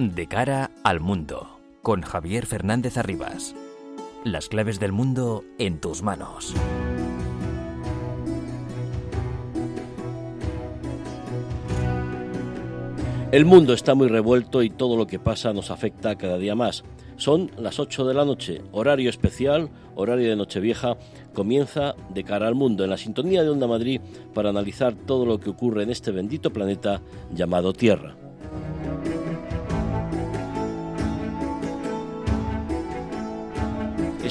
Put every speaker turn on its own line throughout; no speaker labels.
De cara al mundo, con Javier Fernández Arribas. Las claves del mundo en tus manos.
El mundo está muy revuelto y todo lo que pasa nos afecta cada día más. Son las 8 de la noche, horario especial, horario de Nochevieja, comienza de cara al mundo en la sintonía de Onda Madrid para analizar todo lo que ocurre en este bendito planeta llamado Tierra.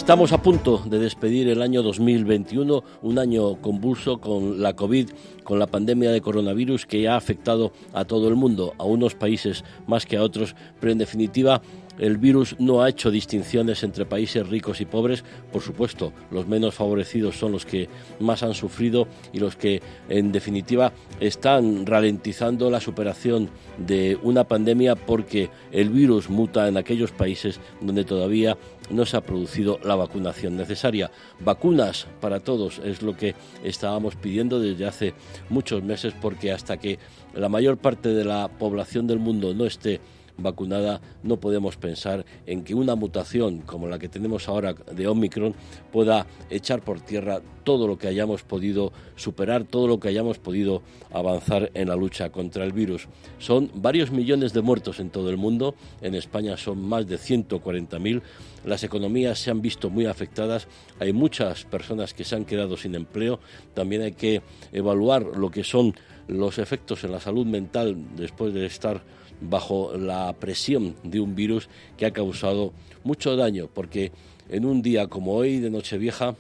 Estamos a punto de despedir el año 2021, un año convulso con la COVID, con la pandemia de coronavirus que ha afectado a todo el mundo, a unos países más que a otros, pero en definitiva el virus no ha hecho distinciones entre países ricos y pobres. Por supuesto, los menos favorecidos son los que más han sufrido y los que, en definitiva, están ralentizando la superación de una pandemia porque el virus muta en aquellos países donde todavía no se ha producido la vacunación necesaria. Vacunas para todos es lo que estábamos pidiendo desde hace muchos meses porque hasta que la mayor parte de la población del mundo no esté vacunada, no podemos pensar en que una mutación como la que tenemos ahora de Omicron pueda echar por tierra todo lo que hayamos podido superar, todo lo que hayamos podido avanzar en la lucha contra el virus. Son varios millones de muertos en todo el mundo, en España son más de 140.000, las economías se han visto muy afectadas, hay muchas personas que se han quedado sin empleo, también hay que evaluar lo que son los efectos en la salud mental después de estar bajo la presión de un virus que ha causado mucho daño, porque en un día como hoy de Nochevieja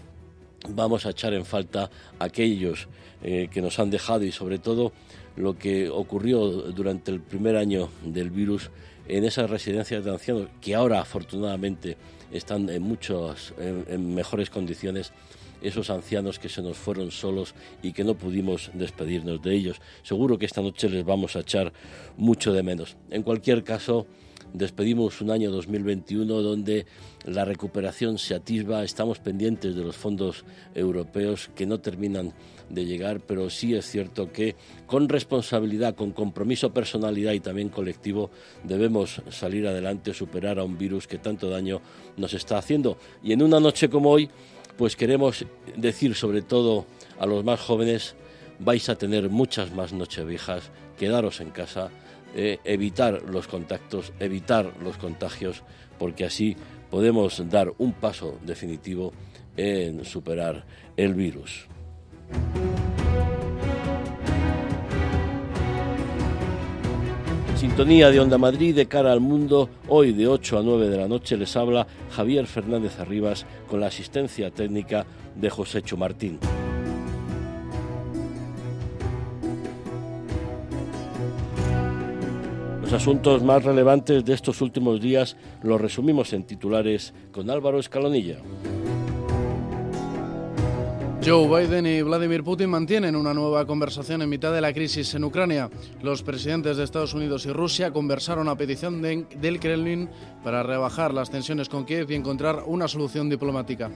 vamos a echar en falta aquellos eh, que nos han dejado y sobre todo lo que ocurrió durante el primer año del virus en esas residencias de ancianos que ahora afortunadamente están en muchas en mejores condiciones esos ancianos que se nos fueron solos y que no pudimos despedirnos de ellos. Seguro que esta noche les vamos a echar mucho de menos. En cualquier caso, despedimos un año 2021 donde la recuperación se atisba, estamos pendientes de los fondos europeos que no terminan de llegar, pero sí es cierto que con responsabilidad, con compromiso, personalidad y también colectivo debemos salir adelante, superar a un virus que tanto daño nos está haciendo. Y en una noche como hoy, pues queremos decir sobre todo a los más jóvenes, vais a tener muchas más nocheviejas, quedaros en casa, eh, evitar los contactos, evitar los contagios, porque así podemos dar un paso definitivo en superar el virus. Sintonía de Onda Madrid de cara al mundo. Hoy de 8 a 9 de la noche les habla Javier Fernández Arribas con la asistencia técnica de José Martín. Los asuntos más relevantes de estos últimos días los resumimos en titulares con Álvaro Escalonilla.
Joe Biden y Vladimir Putin mantienen una nueva conversación en mitad de la crisis en Ucrania. Los presidentes de Estados Unidos y Rusia conversaron a petición del Kremlin para rebajar las tensiones con Kiev y encontrar una solución diplomática.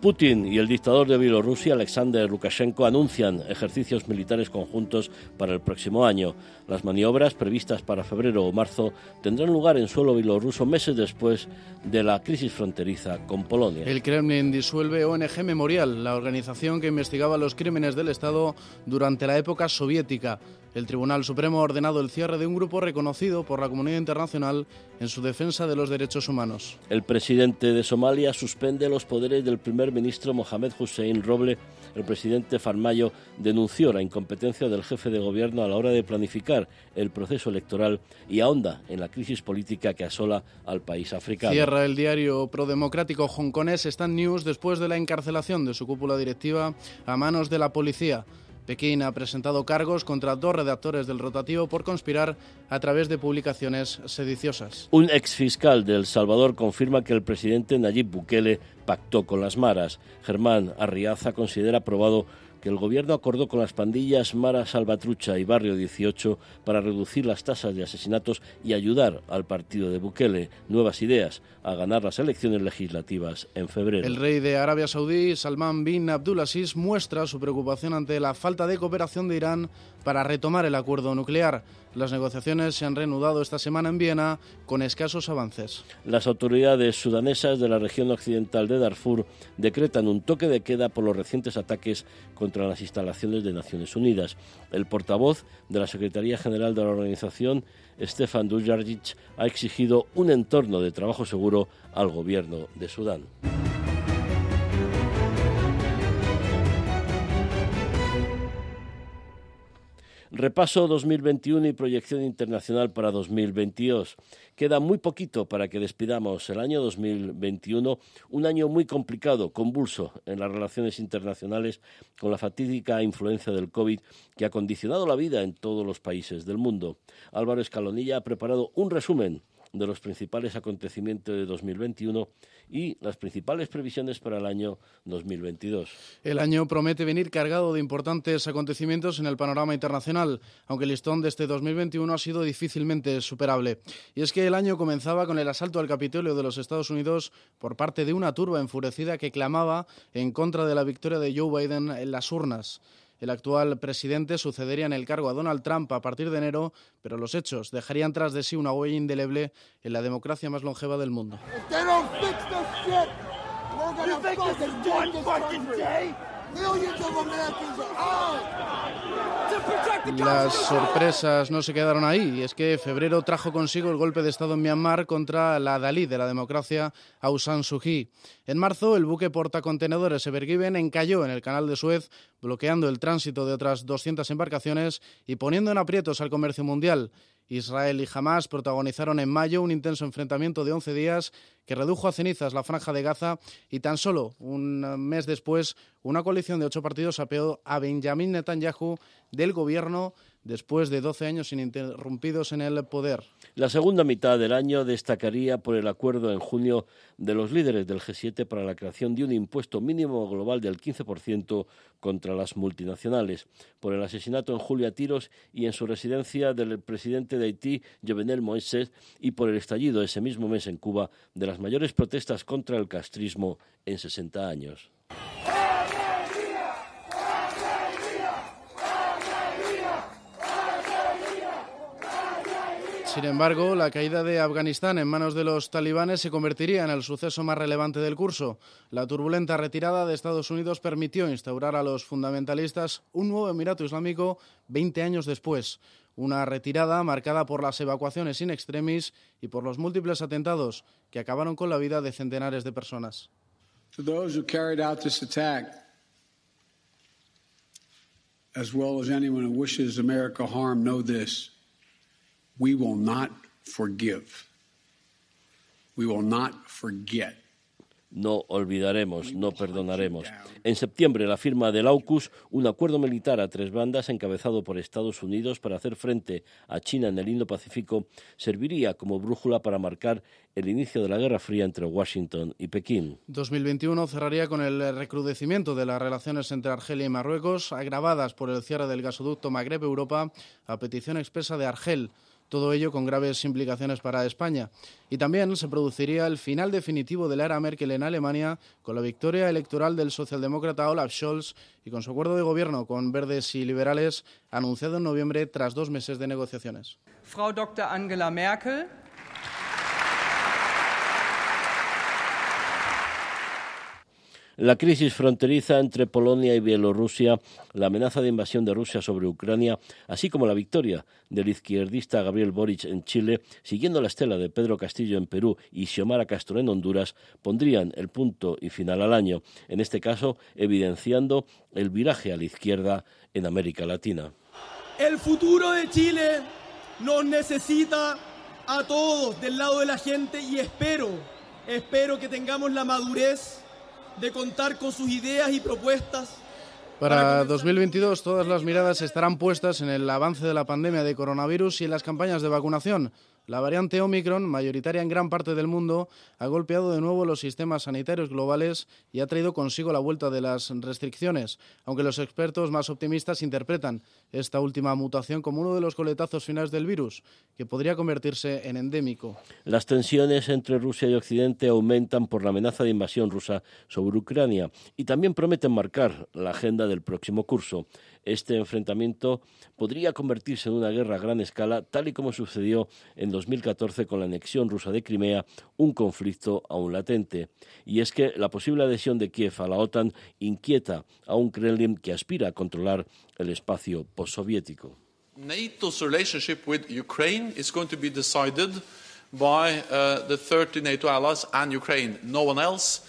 Putin y el dictador de Bielorrusia, Alexander Lukashenko, anuncian ejercicios militares conjuntos para el próximo año. Las maniobras previstas para febrero o marzo tendrán lugar en suelo bielorruso meses después de la crisis fronteriza con Polonia.
El Kremlin disuelve ONG Memorial, la organización que investigaba los crímenes del Estado durante la época soviética. El Tribunal Supremo ha ordenado el cierre de un grupo reconocido por la comunidad internacional en su defensa de los derechos humanos.
El presidente de Somalia suspende los poderes del primer ministro Mohamed Hussein Roble. El presidente Farmayo denunció la incompetencia del jefe de gobierno a la hora de planificar el proceso electoral y ahonda en la crisis política que asola al país africano.
Cierra el diario prodemocrático hongkonés Stand News después de la encarcelación de su cúpula directiva a manos de la policía. Pekín ha presentado cargos contra dos redactores del rotativo por conspirar a través de publicaciones sediciosas.
Un exfiscal de El Salvador confirma que el presidente Nayib Bukele pactó con las maras. Germán Arriaza considera aprobado que el gobierno acordó con las pandillas Mara Salvatrucha y Barrio 18 para reducir las tasas de asesinatos y ayudar al partido de Bukele, nuevas ideas, a ganar las elecciones legislativas en febrero.
El rey de Arabia Saudí, Salman bin Abdulaziz, muestra su preocupación ante la falta de cooperación de Irán para retomar el acuerdo nuclear. Las negociaciones se han reanudado esta semana en Viena con escasos avances.
Las autoridades sudanesas de la región occidental de Darfur decretan un toque de queda por los recientes ataques contra las instalaciones de Naciones Unidas. El portavoz de la Secretaría General de la organización, Stefan Dujarric, ha exigido un entorno de trabajo seguro al gobierno de Sudán. Repaso 2021 y proyección internacional para 2022. Queda muy poquito para que despidamos el año 2021, un año muy complicado, convulso en las relaciones internacionales con la fatídica influencia del COVID que ha condicionado la vida en todos los países del mundo. Álvaro Escalonilla ha preparado un resumen de los principales acontecimientos de 2021 y las principales previsiones para el año 2022.
El año promete venir cargado de importantes acontecimientos en el panorama internacional, aunque el listón de este 2021 ha sido difícilmente superable. Y es que el año comenzaba con el asalto al Capitolio de los Estados Unidos por parte de una turba enfurecida que clamaba en contra de la victoria de Joe Biden en las urnas. El actual presidente sucedería en el cargo a Donald Trump a partir de enero, pero los hechos dejarían tras de sí una huella indeleble en la democracia más longeva del mundo. Las sorpresas no se quedaron ahí, y es que febrero trajo consigo el golpe de Estado en Myanmar contra la Dalí de la democracia Aung San Suu Kyi. En marzo, el buque portacontenedores Ever Given encalló en el canal de Suez, bloqueando el tránsito de otras 200 embarcaciones y poniendo en aprietos al comercio mundial. Israel y Hamas protagonizaron en mayo un intenso enfrentamiento de 11 días que redujo a cenizas la franja de Gaza y tan solo un mes después una coalición de ocho partidos apeó a Benjamin Netanyahu del gobierno después de 12 años ininterrumpidos en el poder.
La segunda mitad del año destacaría por el acuerdo en junio de los líderes del G7 para la creación de un impuesto mínimo global del 15% contra las multinacionales, por el asesinato en julio a tiros y en su residencia del presidente de Haití, Jovenel Moïse, y por el estallido ese mismo mes en Cuba de las mayores protestas contra el castrismo en 60 años.
Sin embargo, la caída de Afganistán en manos de los talibanes se convertiría en el suceso más relevante del curso. La turbulenta retirada de Estados Unidos permitió instaurar a los fundamentalistas un nuevo Emirato Islámico 20 años después. Una retirada marcada por las evacuaciones in extremis y por los múltiples atentados que acabaron con la vida de centenares de personas.
as well as anyone who wishes America harm, know this. We will not forgive. We will not forget.
No olvidaremos, no perdonaremos. En septiembre, la firma del AUKUS, un acuerdo militar a tres bandas encabezado por Estados Unidos para hacer frente a China en el Indo-Pacífico, serviría como brújula para marcar el inicio de la Guerra Fría entre Washington y Pekín.
2021 cerraría con el recrudecimiento de las relaciones entre Argelia y Marruecos, agravadas por el cierre del gasoducto Magreb-Europa a petición expresa de Argel todo ello con graves implicaciones para España. Y también se produciría el final definitivo de la era Merkel en Alemania con la victoria electoral del socialdemócrata Olaf Scholz y con su acuerdo de gobierno con verdes y liberales anunciado en noviembre tras dos meses de negociaciones.
Frau Dr. Angela Merkel
La crisis fronteriza entre Polonia y Bielorrusia, la amenaza de invasión de Rusia sobre Ucrania, así como la victoria del izquierdista Gabriel Boric en Chile, siguiendo la estela de Pedro Castillo en Perú y Xiomara Castro en Honduras, pondrían el punto y final al año, en este caso evidenciando el viraje a la izquierda en América Latina.
El futuro de Chile nos necesita a todos del lado de la gente y espero, espero que tengamos la madurez de contar con sus ideas y propuestas.
Para 2022 todas las miradas estarán puestas en el avance de la pandemia de coronavirus y en las campañas de vacunación. La variante Omicron, mayoritaria en gran parte del mundo, ha golpeado de nuevo los sistemas sanitarios globales y ha traído consigo la vuelta de las restricciones, aunque los expertos más optimistas interpretan esta última mutación como uno de los coletazos finales del virus, que podría convertirse en endémico.
Las tensiones entre Rusia y Occidente aumentan por la amenaza de invasión rusa sobre Ucrania y también prometen marcar la agenda del próximo curso. Este enfrentamiento podría convertirse en una guerra a gran escala, tal y como sucedió en 2014 con la anexión rusa de Crimea, un conflicto aún latente. Y es que la posible adhesión de Kiev a la OTAN inquieta a un Kremlin que aspira a controlar el espacio postsoviético.
NATO's relationship with Ukraine is going to be decided by uh, the 30 NATO allies and Ukraine, no one else.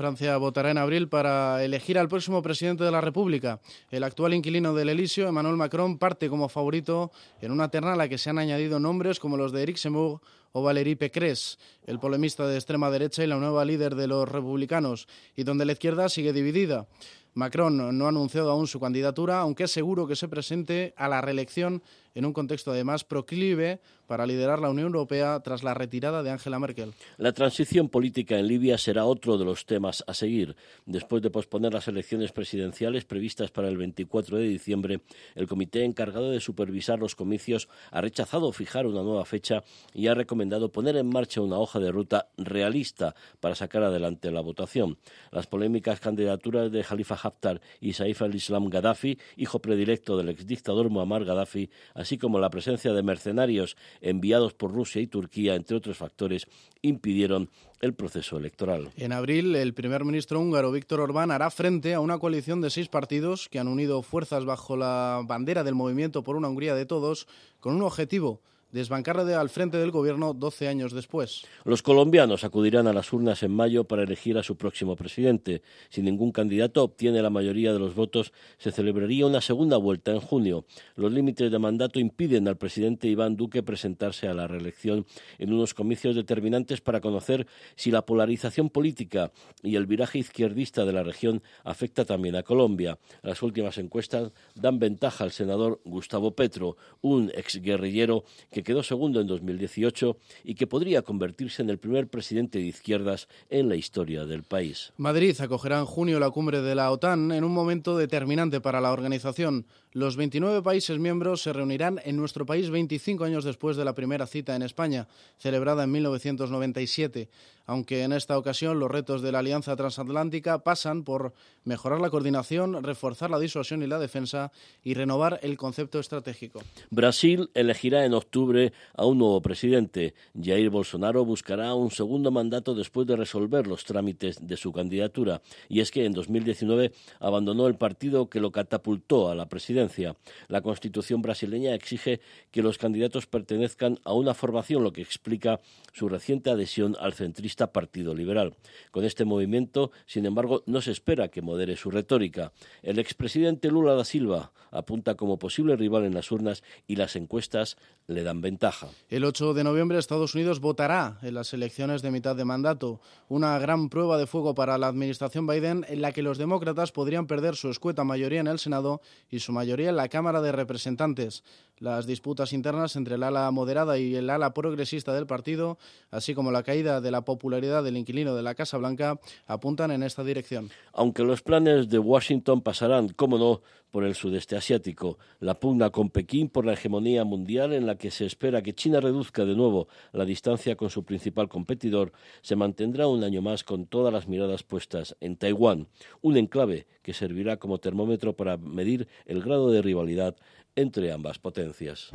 Francia votará en abril para elegir al próximo presidente de la República. El actual inquilino del Elíseo, Emmanuel Macron, parte como favorito en una terna a la que se han añadido nombres como los de Eric Zemmour o Valérie Pécresse, el polemista de extrema derecha y la nueva líder de los republicanos, y donde la izquierda sigue dividida. Macron no ha anunciado aún su candidatura, aunque es seguro que se presente a la reelección en un contexto además proclive para liderar la Unión Europea tras la retirada de Angela Merkel.
La transición política en Libia será otro de los temas a seguir. Después de posponer las elecciones presidenciales previstas para el 24 de diciembre, el comité encargado de supervisar los comicios ha rechazado fijar una nueva fecha y ha recomendado poner en marcha una hoja de ruta realista para sacar adelante la votación. Las polémicas candidaturas de Khalifa Haftar y Saif al-Islam Gaddafi, hijo predilecto del exdictador Muammar Gaddafi, así como la presencia de mercenarios enviados por Rusia y Turquía, entre otros factores, impidieron el proceso electoral.
En abril, el primer ministro húngaro Víctor Orbán hará frente a una coalición de seis partidos que han unido fuerzas bajo la bandera del movimiento por una Hungría de todos con un objetivo desbancarle al frente del gobierno 12 años después.
Los colombianos acudirán a las urnas en mayo para elegir a su próximo presidente. Si ningún candidato obtiene la mayoría de los votos, se celebraría una segunda vuelta en junio. Los límites de mandato impiden al presidente Iván Duque presentarse a la reelección en unos comicios determinantes para conocer si la polarización política y el viraje izquierdista de la región afecta también a Colombia. Las últimas encuestas dan ventaja al senador Gustavo Petro, un exguerrillero que que quedó segundo en 2018 y que podría convertirse en el primer presidente de izquierdas en la historia del país.
Madrid acogerá en junio la cumbre de la OTAN en un momento determinante para la organización. Los 29 países miembros se reunirán en nuestro país 25 años después de la primera cita en España, celebrada en 1997 aunque en esta ocasión los retos de la Alianza Transatlántica pasan por mejorar la coordinación, reforzar la disuasión y la defensa y renovar el concepto estratégico.
Brasil elegirá en octubre a un nuevo presidente. Jair Bolsonaro buscará un segundo mandato después de resolver los trámites de su candidatura. Y es que en 2019 abandonó el partido que lo catapultó a la presidencia. La constitución brasileña exige que los candidatos pertenezcan a una formación, lo que explica su reciente adhesión al centrista Partido Liberal. Con este movimiento, sin embargo, no se espera que modere su retórica. El expresidente Lula da Silva apunta como posible rival en las urnas y las encuestas le dan ventaja.
El 8 de noviembre Estados Unidos votará en las elecciones de mitad de mandato, una gran prueba de fuego para la administración Biden en la que los demócratas podrían perder su escueta mayoría en el Senado y su mayoría en la Cámara de Representantes. Las disputas internas entre el ala moderada y el ala progresista del partido, así como la caída de la popularidad del inquilino de la Casa Blanca, apuntan en esta dirección.
Aunque los planes de Washington pasarán, como no, por el sudeste asiático, la pugna con Pekín por la hegemonía mundial en la que se espera que China reduzca de nuevo la distancia con su principal competidor, se mantendrá un año más con todas las miradas puestas en Taiwán, un enclave que servirá como termómetro para medir el grado de rivalidad entre ambas potencias.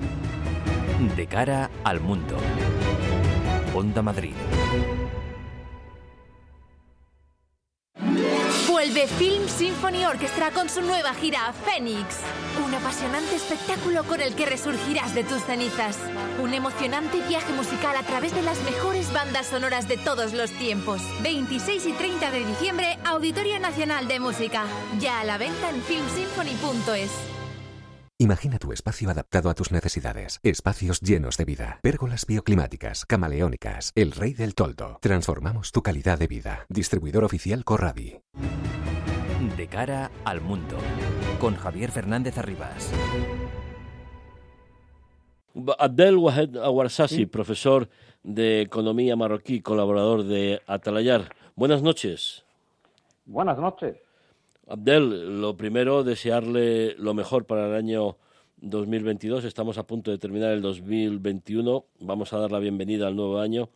De cara al mundo. Onda Madrid.
Vuelve Film Symphony Orchestra con su nueva gira Phoenix. Un apasionante espectáculo con el que resurgirás de tus cenizas. Un emocionante viaje musical a través de las mejores bandas sonoras de todos los tiempos. 26 y 30 de diciembre, Auditorio Nacional de Música. Ya a la venta en filmsymphony.es.
Imagina tu espacio adaptado a tus necesidades. Espacios llenos de vida. Pérgolas bioclimáticas, camaleónicas. El rey del toldo. Transformamos tu calidad de vida. Distribuidor oficial Corradi.
De cara al mundo. Con Javier Fernández Arribas.
Abdel Wahed Awarsasi, profesor de Economía marroquí, colaborador de Atalayar. Buenas noches.
Buenas noches.
Abdel, lo primero, desearle lo mejor para el año 2022. Estamos a punto de terminar el 2021. Vamos a dar la bienvenida al nuevo año.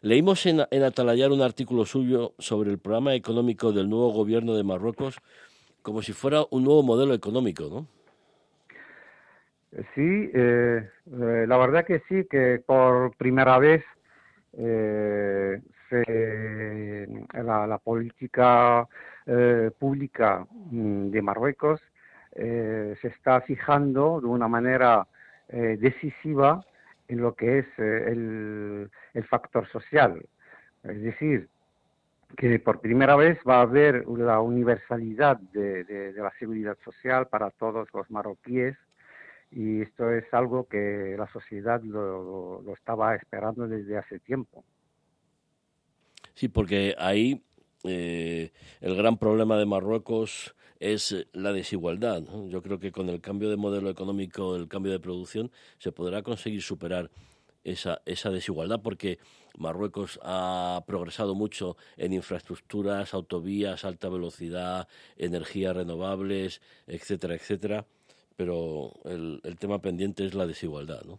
Leímos en, en Atalayar un artículo suyo sobre el programa económico del nuevo gobierno de Marruecos como si fuera un nuevo modelo económico, ¿no?
Sí, eh, la verdad que sí, que por primera vez eh, la, política pública mm, de Marruecos se está fijando de una manera decisiva en lo que es el, factor social. Es decir, que por primera vez va a haber la universalidad de la seguridad social para todos los marroquíes y esto es algo que la sociedad lo, estaba esperando desde hace tiempo.
Sí, porque ahí eh, el gran problema de Marruecos es la desigualdad. Yo creo que con el cambio de modelo económico, el cambio de producción, se podrá conseguir superar esa, esa desigualdad porque Marruecos ha progresado mucho en infraestructuras, autovías, alta velocidad, energías renovables, etcétera, etcétera pero el, tema pendiente es la desigualdad, ¿no?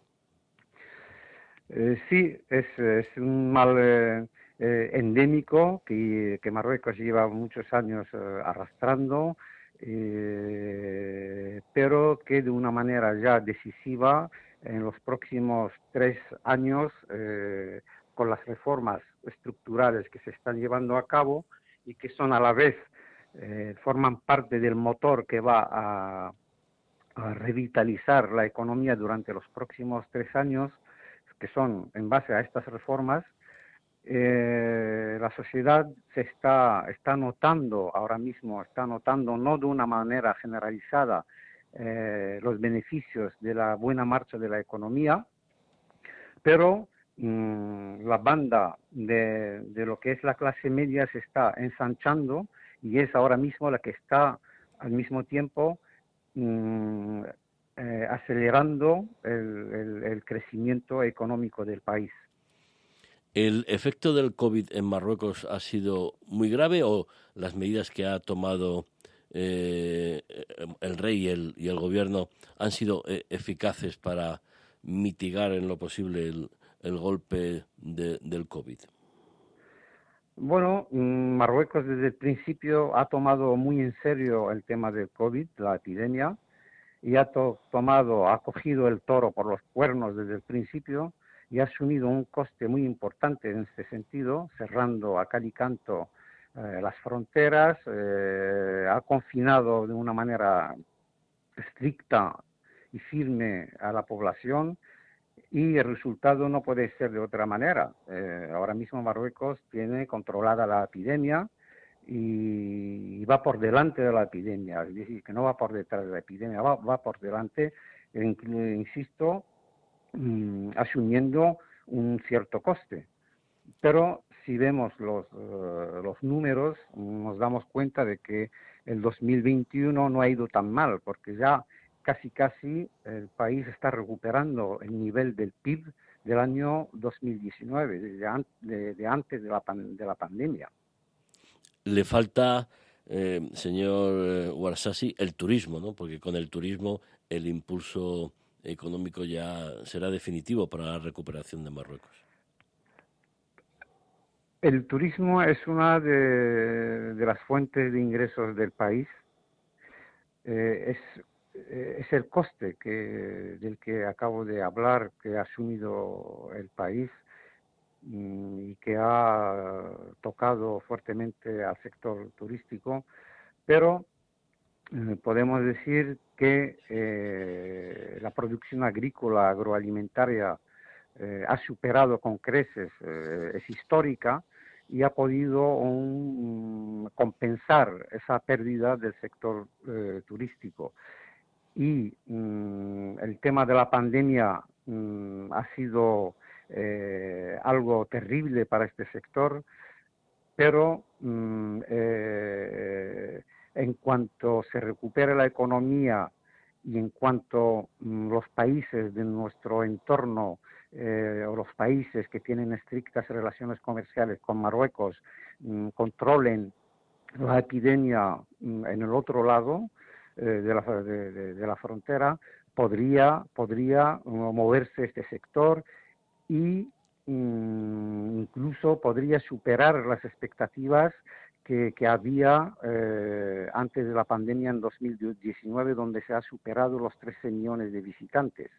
Eh, sí, es, es, un mal eh, eh, endémico que, Marruecos lleva muchos años arrastrando, pero que de una manera ya decisiva en los próximos tres años, con las reformas estructurales que se están llevando a cabo y que son a la vez, forman parte del motor que va a revitalizar la economía durante los próximos tres años, que son en base a estas reformas, eh, la sociedad se está, está notando ahora mismo, está notando no de una manera generalizada eh, los beneficios de la buena marcha de la economía, pero mm, la banda de, lo que es la clase media se está ensanchando y es ahora mismo la que está al mismo tiempo Mm, eh, acelerando el, crecimiento económico del país.
¿El efecto del COVID en Marruecos ha sido muy grave o las medidas que ha tomado eh, el rey y el, y el, gobierno han sido eh, eficaces para mitigar en lo posible el, golpe del COVID?
Bueno, mm, Marruecos desde el principio ha tomado muy en serio el tema del COVID, la epidemia, y ha tomado, ha cogido el toro por los cuernos desde el principio y ha asumido un coste muy importante en este sentido, cerrando a cal y canto eh, las fronteras, eh, ha confinado de una manera estricta y firme a la población y el resultado no puede ser de otra manera. Eh, ahora mismo Marruecos tiene controlada la epidemia y, va por delante de la epidemia, es decir, que no va por detrás de la epidemia, va, por delante, insisto, mm, asumiendo un cierto coste. Pero si vemos los, eh, los números, nos damos cuenta de que el 2021 no ha ido tan mal, porque ya casi casi el país está recuperando el nivel del PIB del año 2019, de, de antes de la, de la pandemia.
Le falta, eh, señor eh, Warsasi, el turismo, ¿no? porque con el turismo el impulso económico ya será definitivo para la recuperación de Marruecos.
El turismo es una de, las fuentes de ingresos del país. Eh, es eh, es el coste del que acabo de hablar que ha asumido el país mm, y que ha tocado fuertemente al sector turístico, pero podemos decir que eh, la producción agrícola agroalimentaria ha superado con creces, es histórica y ha podido compensar esa pérdida del sector turístico. Y mm, el tema de la pandemia mm, ha sido eh, algo terrible para este sector, pero mm, eh, en cuanto se recupere la economía y en cuanto mm, los países de nuestro entorno eh, o los países que tienen estrictas relaciones comerciales con Marruecos mm, controlen la epidemia mm, en el otro lado eh, de, la, frontera, podría, podría moverse este sector y incluso podría superar las expectativas que, había eh, antes de la pandemia en 2019, donde se ha superado los 13 millones de visitantes.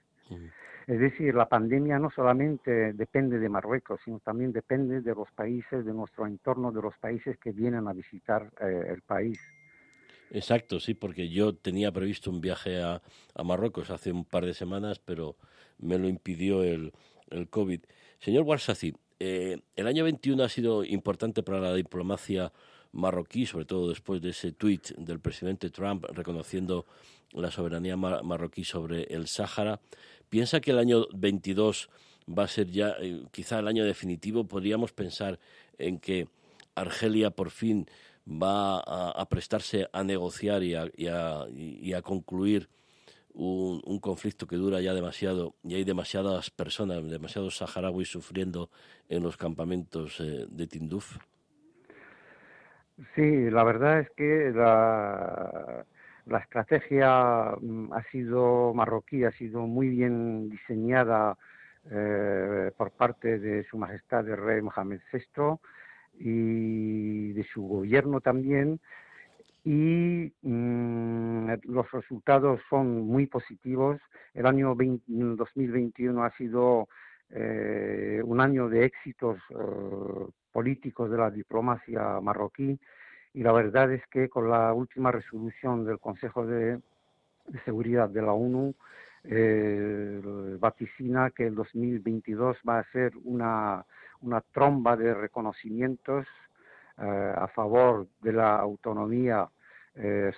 Es decir, la pandemia no solamente depende de Marruecos, sino también depende de los países, de nuestro entorno, de los países que vienen a visitar eh, el país.
Exacto, sí, porque yo tenía previsto un viaje a, Marruecos hace un par de semanas, pero me lo impidió el, el COVID. Señor Warsazi, eh, el año 21 ha sido importante para la diplomacia marroquí, sobre todo después de ese tuit del presidente Trump reconociendo la soberanía marroquí sobre el Sáhara. ¿Piensa que el año 22 va a ser ya eh, quizá el año definitivo? ¿Podríamos pensar en que Argelia por fin va a, prestarse a negociar y a, concluir un, conflicto que dura ya demasiado y hay demasiadas personas, demasiados saharauis sufriendo en los campamentos eh, de Tinduf?
Sí, la verdad es que la, estrategia mm, ha sido marroquí, ha sido muy bien diseñada eh, por parte de Su Majestad el Rey Mohamed VI y de su gobierno también. Y mm, los resultados son muy positivos. El año 2021 ha sido eh, un año de éxitos eh, políticos de la diplomacia marroquí. Y la verdad es que con la última resolución del Consejo de, Seguridad de la ONU eh, vaticina que el 2022 va a ser una, una tromba de reconocimientos a favor de la autonomía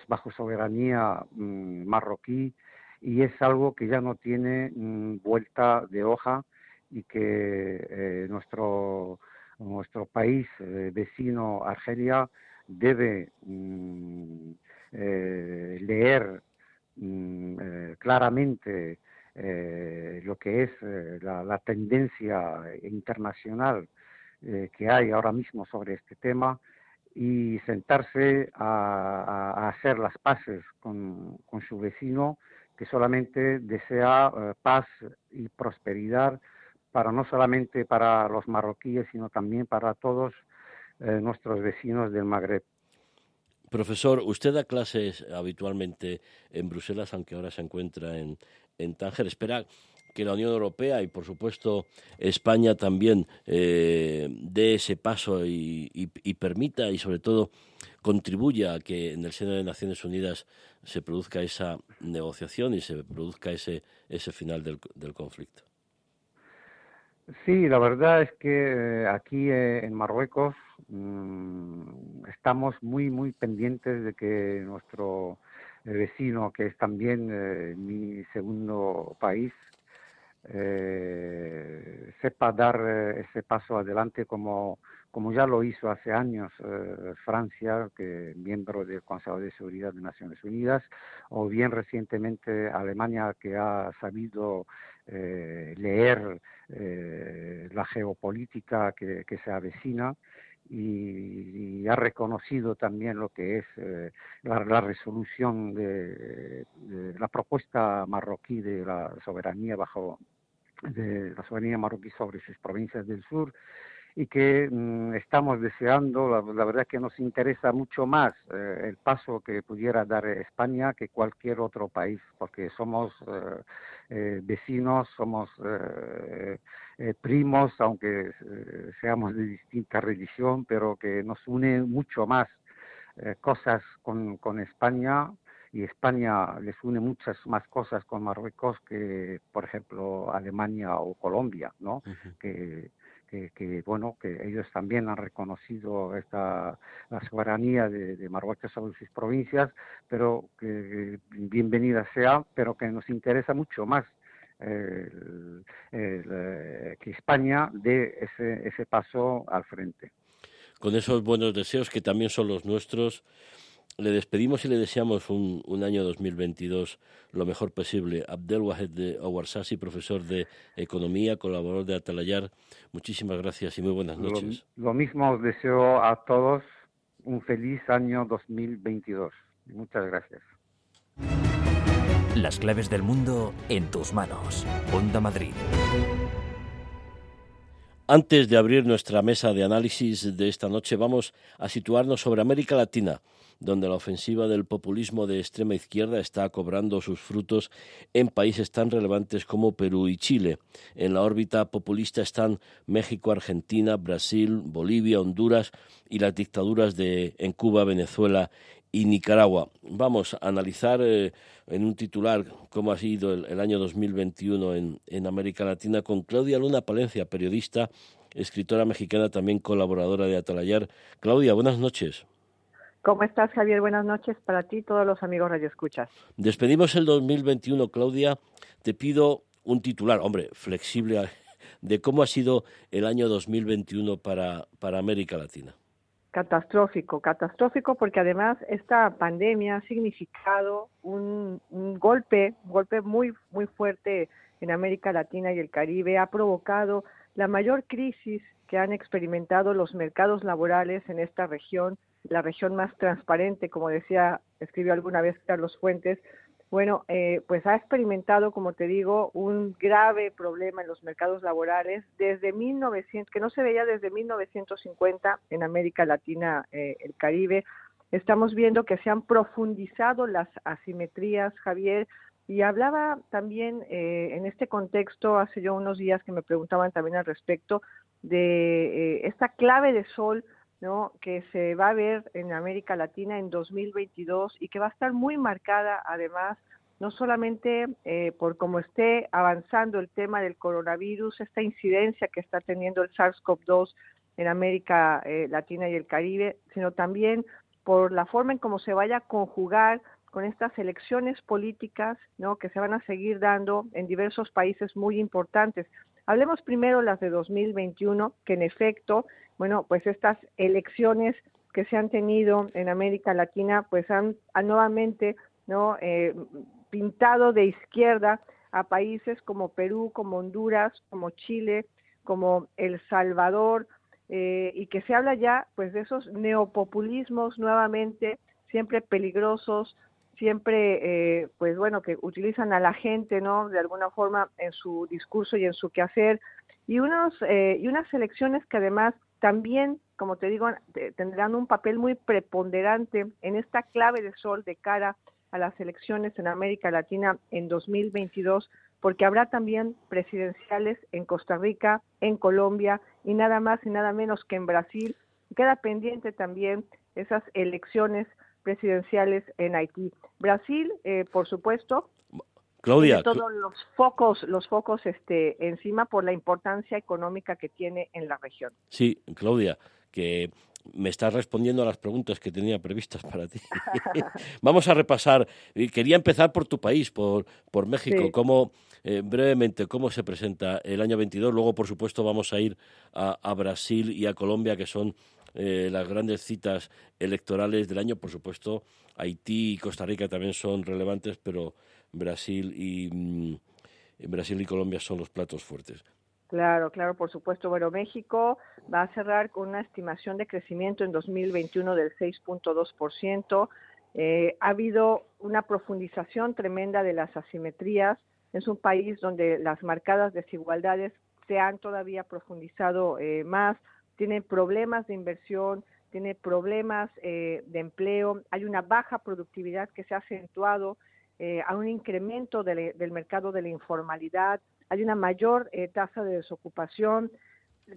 bajo soberanía mm, marroquí. Y es algo que ya no tiene mm, vuelta de hoja y que nuestro nuestro país eh, vecino Argelia debe mm, eh, leer mm, eh, claramente lo que es la, tendencia internacional que hay ahora mismo sobre este tema y sentarse a, hacer las paces con, con, su vecino que solamente desea paz y prosperidad para no solamente para los marroquíes, sino también para todos eh, nuestros vecinos del Magreb.
Profesor, usted da clases habitualmente en Bruselas, aunque ahora se encuentra en, en Tánger. Espera que la Unión Europea y, por supuesto, España también eh, dé ese paso y, permita y, sobre todo, contribuya a que en el seno de Naciones Unidas se produzca esa negociación y se produzca ese, ese final del conflicto.
Sí, la verdad es que eh, aquí eh, en Marruecos mm, estamos muy, muy pendientes de que nuestro eh, vecino, que es también mi segundo país, sepa dar ese paso adelante como, como ya lo hizo hace años Francia, que miembro del Consejo de Seguridad de Naciones Unidas, o bien recientemente Alemania, que ha sabido eh, leer eh, la geopolítica que, se avecina y, ha reconocido también lo que es eh, la, resolución de, la propuesta marroquí de la soberanía bajo de la soberanía marroquí sobre sus provincias del sur y que mm, estamos deseando, la, verdad que nos interesa mucho más eh, el paso que pudiera dar España que cualquier otro país, porque somos eh, eh, vecinos, somos primos, aunque seamos de distinta religión, pero que nos une mucho más cosas con, con España y España les une muchas más cosas con Marruecos que, por ejemplo, Alemania o Colombia, ¿no? que que, bueno que ellos también han reconocido esta la soberanía de, Marruecos sobre sus provincias pero que bienvenida sea pero que nos interesa mucho más eh, que España dé ese, ese paso al frente.
Con esos buenos deseos que también son los nuestros le despedimos y le deseamos un, un, año 2022 lo mejor posible. Abdel Wahed de Owarsasi, profesor de Economía, colaborador de Atalayar, muchísimas gracias y muy buenas noches.
Lo, mismo os deseo a todos un feliz año 2022. Muchas gracias.
Las claves del mundo en tus manos. Onda Madrid.
Antes de abrir nuestra mesa de análisis de esta noche, vamos a situarnos sobre América Latina donde la ofensiva del populismo de extrema izquierda está cobrando sus frutos en países tan relevantes como Perú y Chile. En la órbita populista están México, Argentina, Brasil, Bolivia, Honduras y las dictaduras de en Cuba, Venezuela y Nicaragua. Vamos a analizar eh, en un titular cómo ha sido el, año 2021 en, en América Latina con Claudia Luna Palencia, periodista, escritora mexicana, también colaboradora de Atalayar. Claudia, buenas noches.
¿Cómo estás, Javier? Buenas noches para ti y todos los amigos radioescuchas.
Despedimos el 2021, Claudia. Te pido un titular, hombre, flexible, de cómo ha sido el año 2021 para, para América Latina.
Catastrófico, catastrófico porque además esta pandemia ha significado un, golpe, un golpe muy, muy fuerte en América Latina y el Caribe, ha provocado la mayor crisis que han experimentado los mercados laborales en esta región la región más transparente, como decía, escribió alguna vez Carlos Fuentes, bueno, eh, pues ha experimentado, como te digo, un grave problema en los mercados laborales desde 1900, que no se veía desde 1950 en América Latina, eh, el Caribe. Estamos viendo que se han profundizado las asimetrías, Javier, y hablaba también eh, en este contexto, hace yo unos días que me preguntaban también al respecto de esta clave de sol ¿no? que se va a ver en América Latina en 2022 y que va a estar muy marcada además no solamente eh, por cómo esté avanzando el tema del coronavirus, esta incidencia que está teniendo el SARS-CoV-2 en América eh, Latina y el Caribe, sino también por la forma en cómo se vaya a conjugar con estas elecciones políticas ¿no? que se van a seguir dando en diversos países muy importantes. Hablemos primero las de 2021, que en efecto bueno, pues estas elecciones que se han tenido en América Latina, pues han, nuevamente, ¿no? Eh, pintado de izquierda a países como Perú, como Honduras, como Chile, como El Salvador, eh, y que se habla ya, pues, de esos neopopulismos nuevamente, siempre peligrosos, siempre, eh, pues bueno, que utilizan a la gente, ¿no? De alguna forma en su discurso y en su quehacer, y unos y unas elecciones que además también, como te digo, tendrán un papel muy preponderante en esta clave de sol de cara a las elecciones en América Latina en 2022, porque habrá también presidenciales en Costa Rica, en Colombia y nada más y nada menos que en Brasil. Queda pendiente también esas elecciones presidenciales en Haití. Brasil, eh, por supuesto,
Claudia,
todos los focos, los focos este, encima por la importancia económica que tiene en la región.
Sí, Claudia, que me estás respondiendo a las preguntas que tenía previstas para ti. Vamos a repasar. Quería empezar por tu país, por, por México. ¿Cómo, eh, brevemente, ¿cómo se presenta el año 22? Luego, por supuesto, vamos a ir a, Brasil y a Colombia, que son eh, las grandes citas electorales del año. Por supuesto, Haití y Costa Rica también son relevantes, pero Brasil y mm, Brasil y Colombia son los platos fuertes.
Claro, claro, por supuesto. Bueno, México va a cerrar con una estimación de crecimiento en 2021 del 6.2%. Eh, ha habido una profundización tremenda de las asimetrías. Es un país donde las marcadas desigualdades se han todavía profundizado eh, más. Tiene problemas de inversión, tiene problemas eh, de empleo. Hay una baja productividad que se ha acentuado eh, a un incremento del mercado de la informalidad, hay una mayor eh, tasa de desocupación,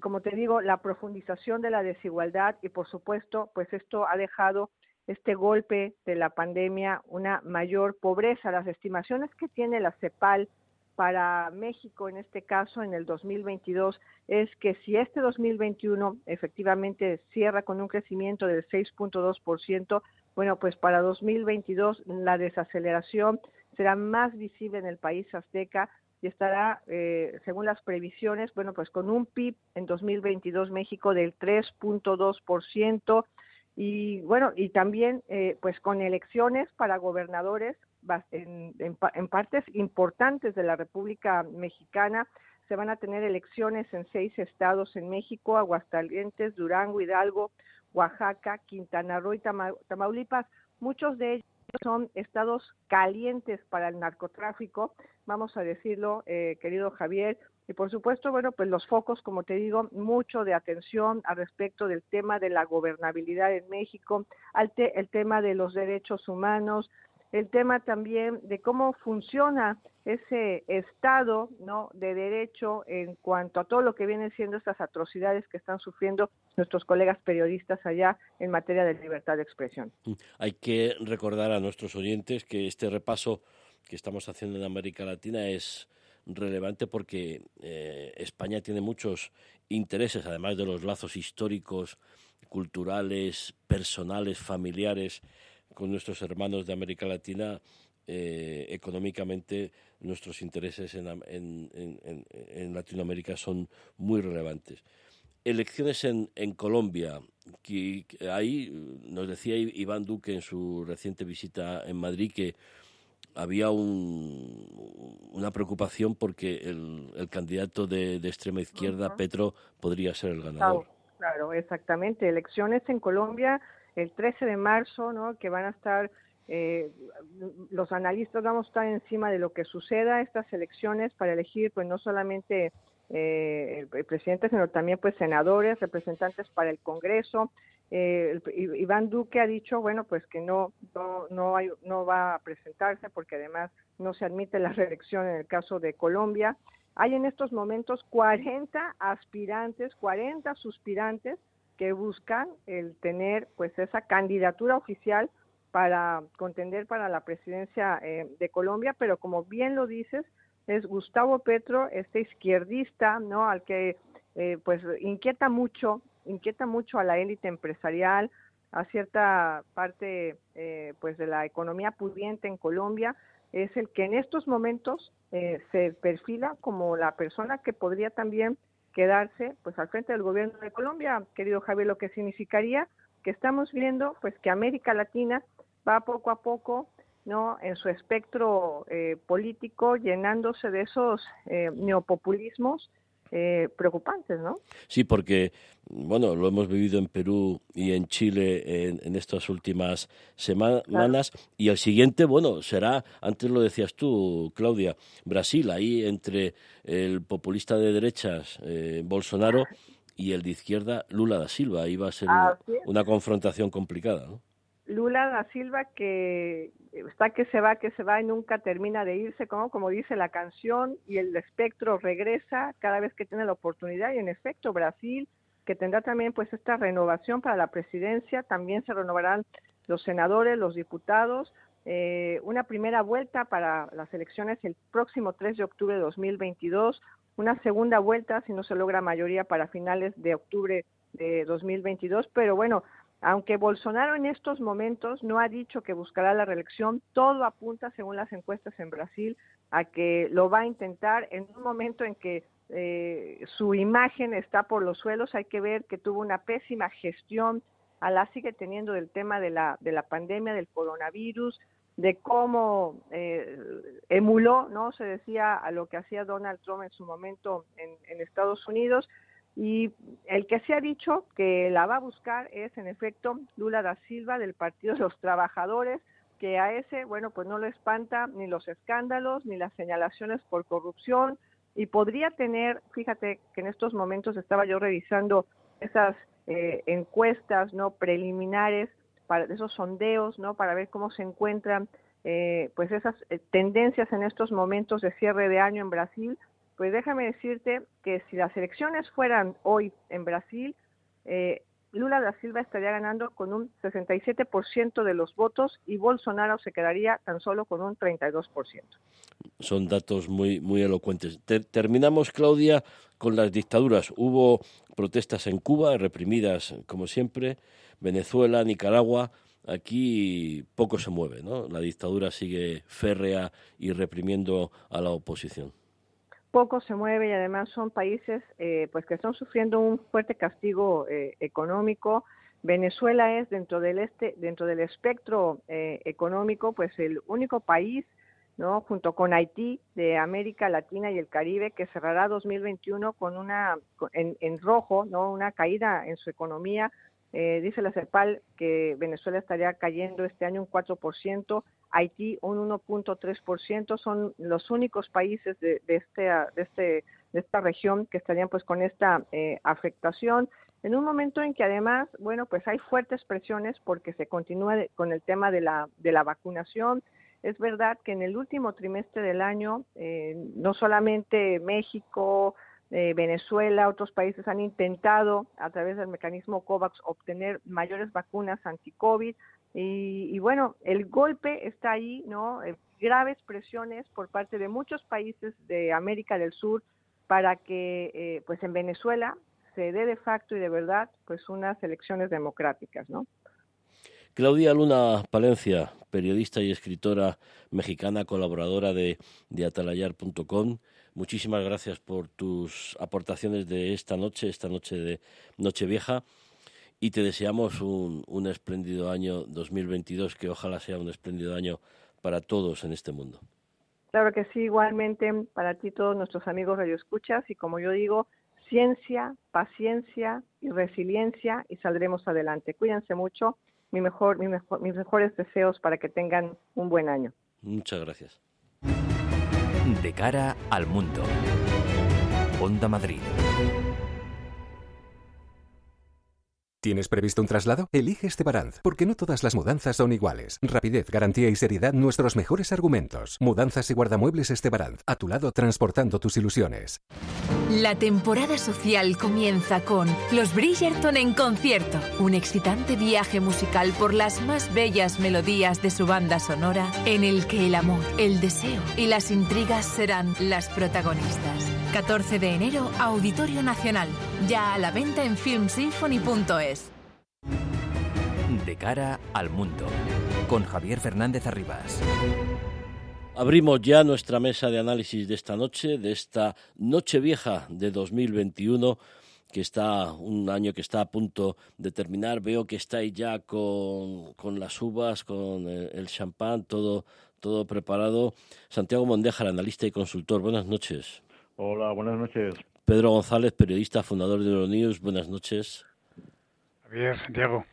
como te digo, la profundización de la desigualdad y por supuesto, pues esto ha dejado este golpe de la pandemia, una mayor pobreza. Las estimaciones que tiene la CEPAL para México en este caso en el 2022 es que si este 2021 efectivamente cierra con un crecimiento del 6.2%, bueno, pues para 2022 la desaceleración será más visible en el país azteca y estará, eh, según las previsiones, bueno, pues con un PIB en 2022 México del 3.2%, y bueno, y también eh, pues con elecciones para gobernadores en, en, partes importantes de la República Mexicana. Se van a tener elecciones en seis estados en México, Aguascalientes, Durango, Hidalgo, Oaxaca, Quintana Roo y Tamaulipas. Muchos de ellos son estados calientes para el narcotráfico, vamos a decirlo, eh, querido Javier. Y por supuesto, bueno, pues los focos, como te digo, mucho de atención al respecto del tema de la gobernabilidad en México, al el tema de los derechos humanos, el tema también de cómo funciona ese estado no de derecho en cuanto a todo lo que vienen siendo estas atrocidades que están sufriendo nuestros colegas periodistas allá en materia de libertad de expresión.
Mm, hay que recordar a nuestros oyentes que este repaso que estamos haciendo en América Latina es relevante porque eh, España tiene muchos intereses, además de los lazos históricos, culturales, personales, familiares con nuestros hermanos de América Latina, eh, económicamente nuestros intereses en, en, Latinoamérica son muy relevantes. Elecciones en, Colombia. Que, ahí nos decía Iván Duque en su reciente visita en Madrid que había una preocupación porque el, candidato de, extrema izquierda, Petro, podría ser el ganador.
claro, exactamente. Elecciones en Colombia el 13 de marzo, ¿no? que van a estar, eh, los analistas vamos a estar encima de lo que suceda estas elecciones para elegir, pues no solamente eh, el presidente, sino también pues senadores, representantes para el Congreso. Eh, Iván Duque ha dicho, bueno, pues que no, no, no, hay, no va a presentarse porque además no se admite la reelección en el caso de Colombia. Hay en estos momentos 40 aspirantes, 40 suspirantes que buscan el tener pues esa candidatura oficial para contender para la presidencia eh, de Colombia, pero como bien lo dices, es Gustavo Petro, este izquierdista, ¿no? Al que eh, pues inquieta mucho, inquieta mucho a la élite empresarial, a cierta parte eh, pues de la economía pudiente en Colombia, es el que en estos momentos se perfila como la persona que podría también quedarse pues al frente del gobierno de Colombia, querido Javier, lo que significaría que estamos viendo pues que América Latina va poco a poco no en su espectro eh, político llenándose de esos eh, neopopulismos eh, preocupantes, ¿no?
Sí, porque, bueno, lo hemos vivido en Perú y en Chile en, estas últimas semanas. Y el siguiente, bueno, será, antes lo decías tú, Claudia, Brasil, ahí entre el populista de derechas, eh, Bolsonaro, y el de izquierda, Lula da Silva. Ahí va a ser una confrontación complicada, ¿no?
Lula da Silva que está que se va, que se va y nunca termina de irse, como, como dice la canción, y el espectro regresa cada vez que tiene la oportunidad, y en efecto Brasil, que tendrá también pues esta renovación para la presidencia, también se renovarán los senadores, los diputados, eh, una primera vuelta para las elecciones el próximo 3 de octubre de 2022, una segunda vuelta si no se logra mayoría para finales de octubre de 2022, pero bueno, aunque Bolsonaro en estos momentos no ha dicho que buscará la reelección, todo apunta, según las encuestas en Brasil, a que lo va a intentar en un momento en que eh, su imagen está por los suelos. Hay que ver que tuvo una pésima gestión, a la sigue teniendo del tema de la, de la pandemia, del coronavirus, de cómo eh, emuló, ¿no? Se decía a lo que hacía Donald Trump en su momento en Estados Unidos y el que se ha dicho que la va a buscar es, en efecto, Lula da Silva del Partido de los Trabajadores, que a ese, bueno, pues no le espanta ni los escándalos ni las señalaciones por corrupción y podría tener, fíjate que en estos momentos estaba yo revisando esas eh, encuestas, ¿no? Preliminares, para esos sondeos, ¿no? Para ver cómo se encuentran, eh, pues esas eh, tendencias en estos momentos de cierre de año en Brasil pues déjame decirte que si las elecciones fueran hoy en Brasil, eh, Lula da Silva estaría ganando con un 67% de los votos y Bolsonaro se quedaría tan solo con un 32%.
Son datos muy, muy elocuentes. terminamos, Claudia, con las dictaduras. Hubo protestas en Cuba, reprimidas como siempre, Venezuela, Nicaragua. Aquí poco se mueve, ¿no? La dictadura sigue férrea y reprimiendo a la oposición
poco se mueve y además son países eh, pues que están sufriendo un fuerte castigo eh, económico. Venezuela es dentro del este, dentro del espectro eh, económico, pues el único país, ¿no? Junto con Haití de América Latina y el Caribe que cerrará 2021 con una en, en rojo, ¿no? Una caída en su economía. Eh, dice la CEPAL que Venezuela estaría cayendo este año un 4%, Haití un 1.3%. Son los únicos países de, de, este, de, este, de esta región que estarían pues con esta eh, afectación en un momento en que además, bueno, pues hay fuertes presiones porque se continúa con el tema de la, de la vacunación. Es verdad que en el último trimestre del año, eh, no solamente México, eh, Venezuela, otros países han intentado a través del mecanismo COVAX obtener mayores vacunas anti-COVID. Y, bueno, el golpe está ahí, ¿no? Eh, graves presiones por parte de muchos países de América del Sur para que, eh, pues en Venezuela, se dé de facto y de verdad pues unas elecciones democráticas, ¿no?
Claudia Luna Palencia, periodista y escritora mexicana, colaboradora de, de atalayar.com. Muchísimas gracias por tus aportaciones de esta noche, esta noche de Nochevieja. Y te deseamos un, un espléndido año 2022, que ojalá sea un espléndido año para todos en este mundo.
Claro que sí, igualmente para ti, todos nuestros amigos radioescuchas. Y como yo digo, ciencia, paciencia y resiliencia y saldremos adelante. Cuídense mucho. Mi mejor, mi mejor, mis mejores deseos para que tengan un buen año.
Muchas gracias.
De cara al mundo. Onda Madrid.
¿Tienes previsto un traslado? Elige Estebaranz, porque no todas las mudanzas son iguales. Rapidez, garantía y seriedad, nuestros mejores argumentos. Mudanzas y guardamuebles Estebaranz, a tu lado transportando tus ilusiones.
La temporada social comienza con Los Bridgerton en concierto, un excitante viaje musical por las más bellas melodías de su banda sonora, en el que el amor, el deseo y las intrigas serán las protagonistas. 14 de enero, Auditorio Nacional, ya a la venta en filmsymphony.es.
De cara al mundo, con Javier Fernández Arribas.
Abrimos ya nuestra mesa de análisis de esta noche, de esta noche vieja de 2021, que está un año que está a punto de terminar. Veo que estáis ya con, con las uvas, con el, el champán, todo, todo preparado. Santiago Mondejar, analista y consultor. Buenas noches.
Hola, buenas noches.
Pedro González, periodista, fundador de Euronews. Buenas noches.
Javier, Santiago.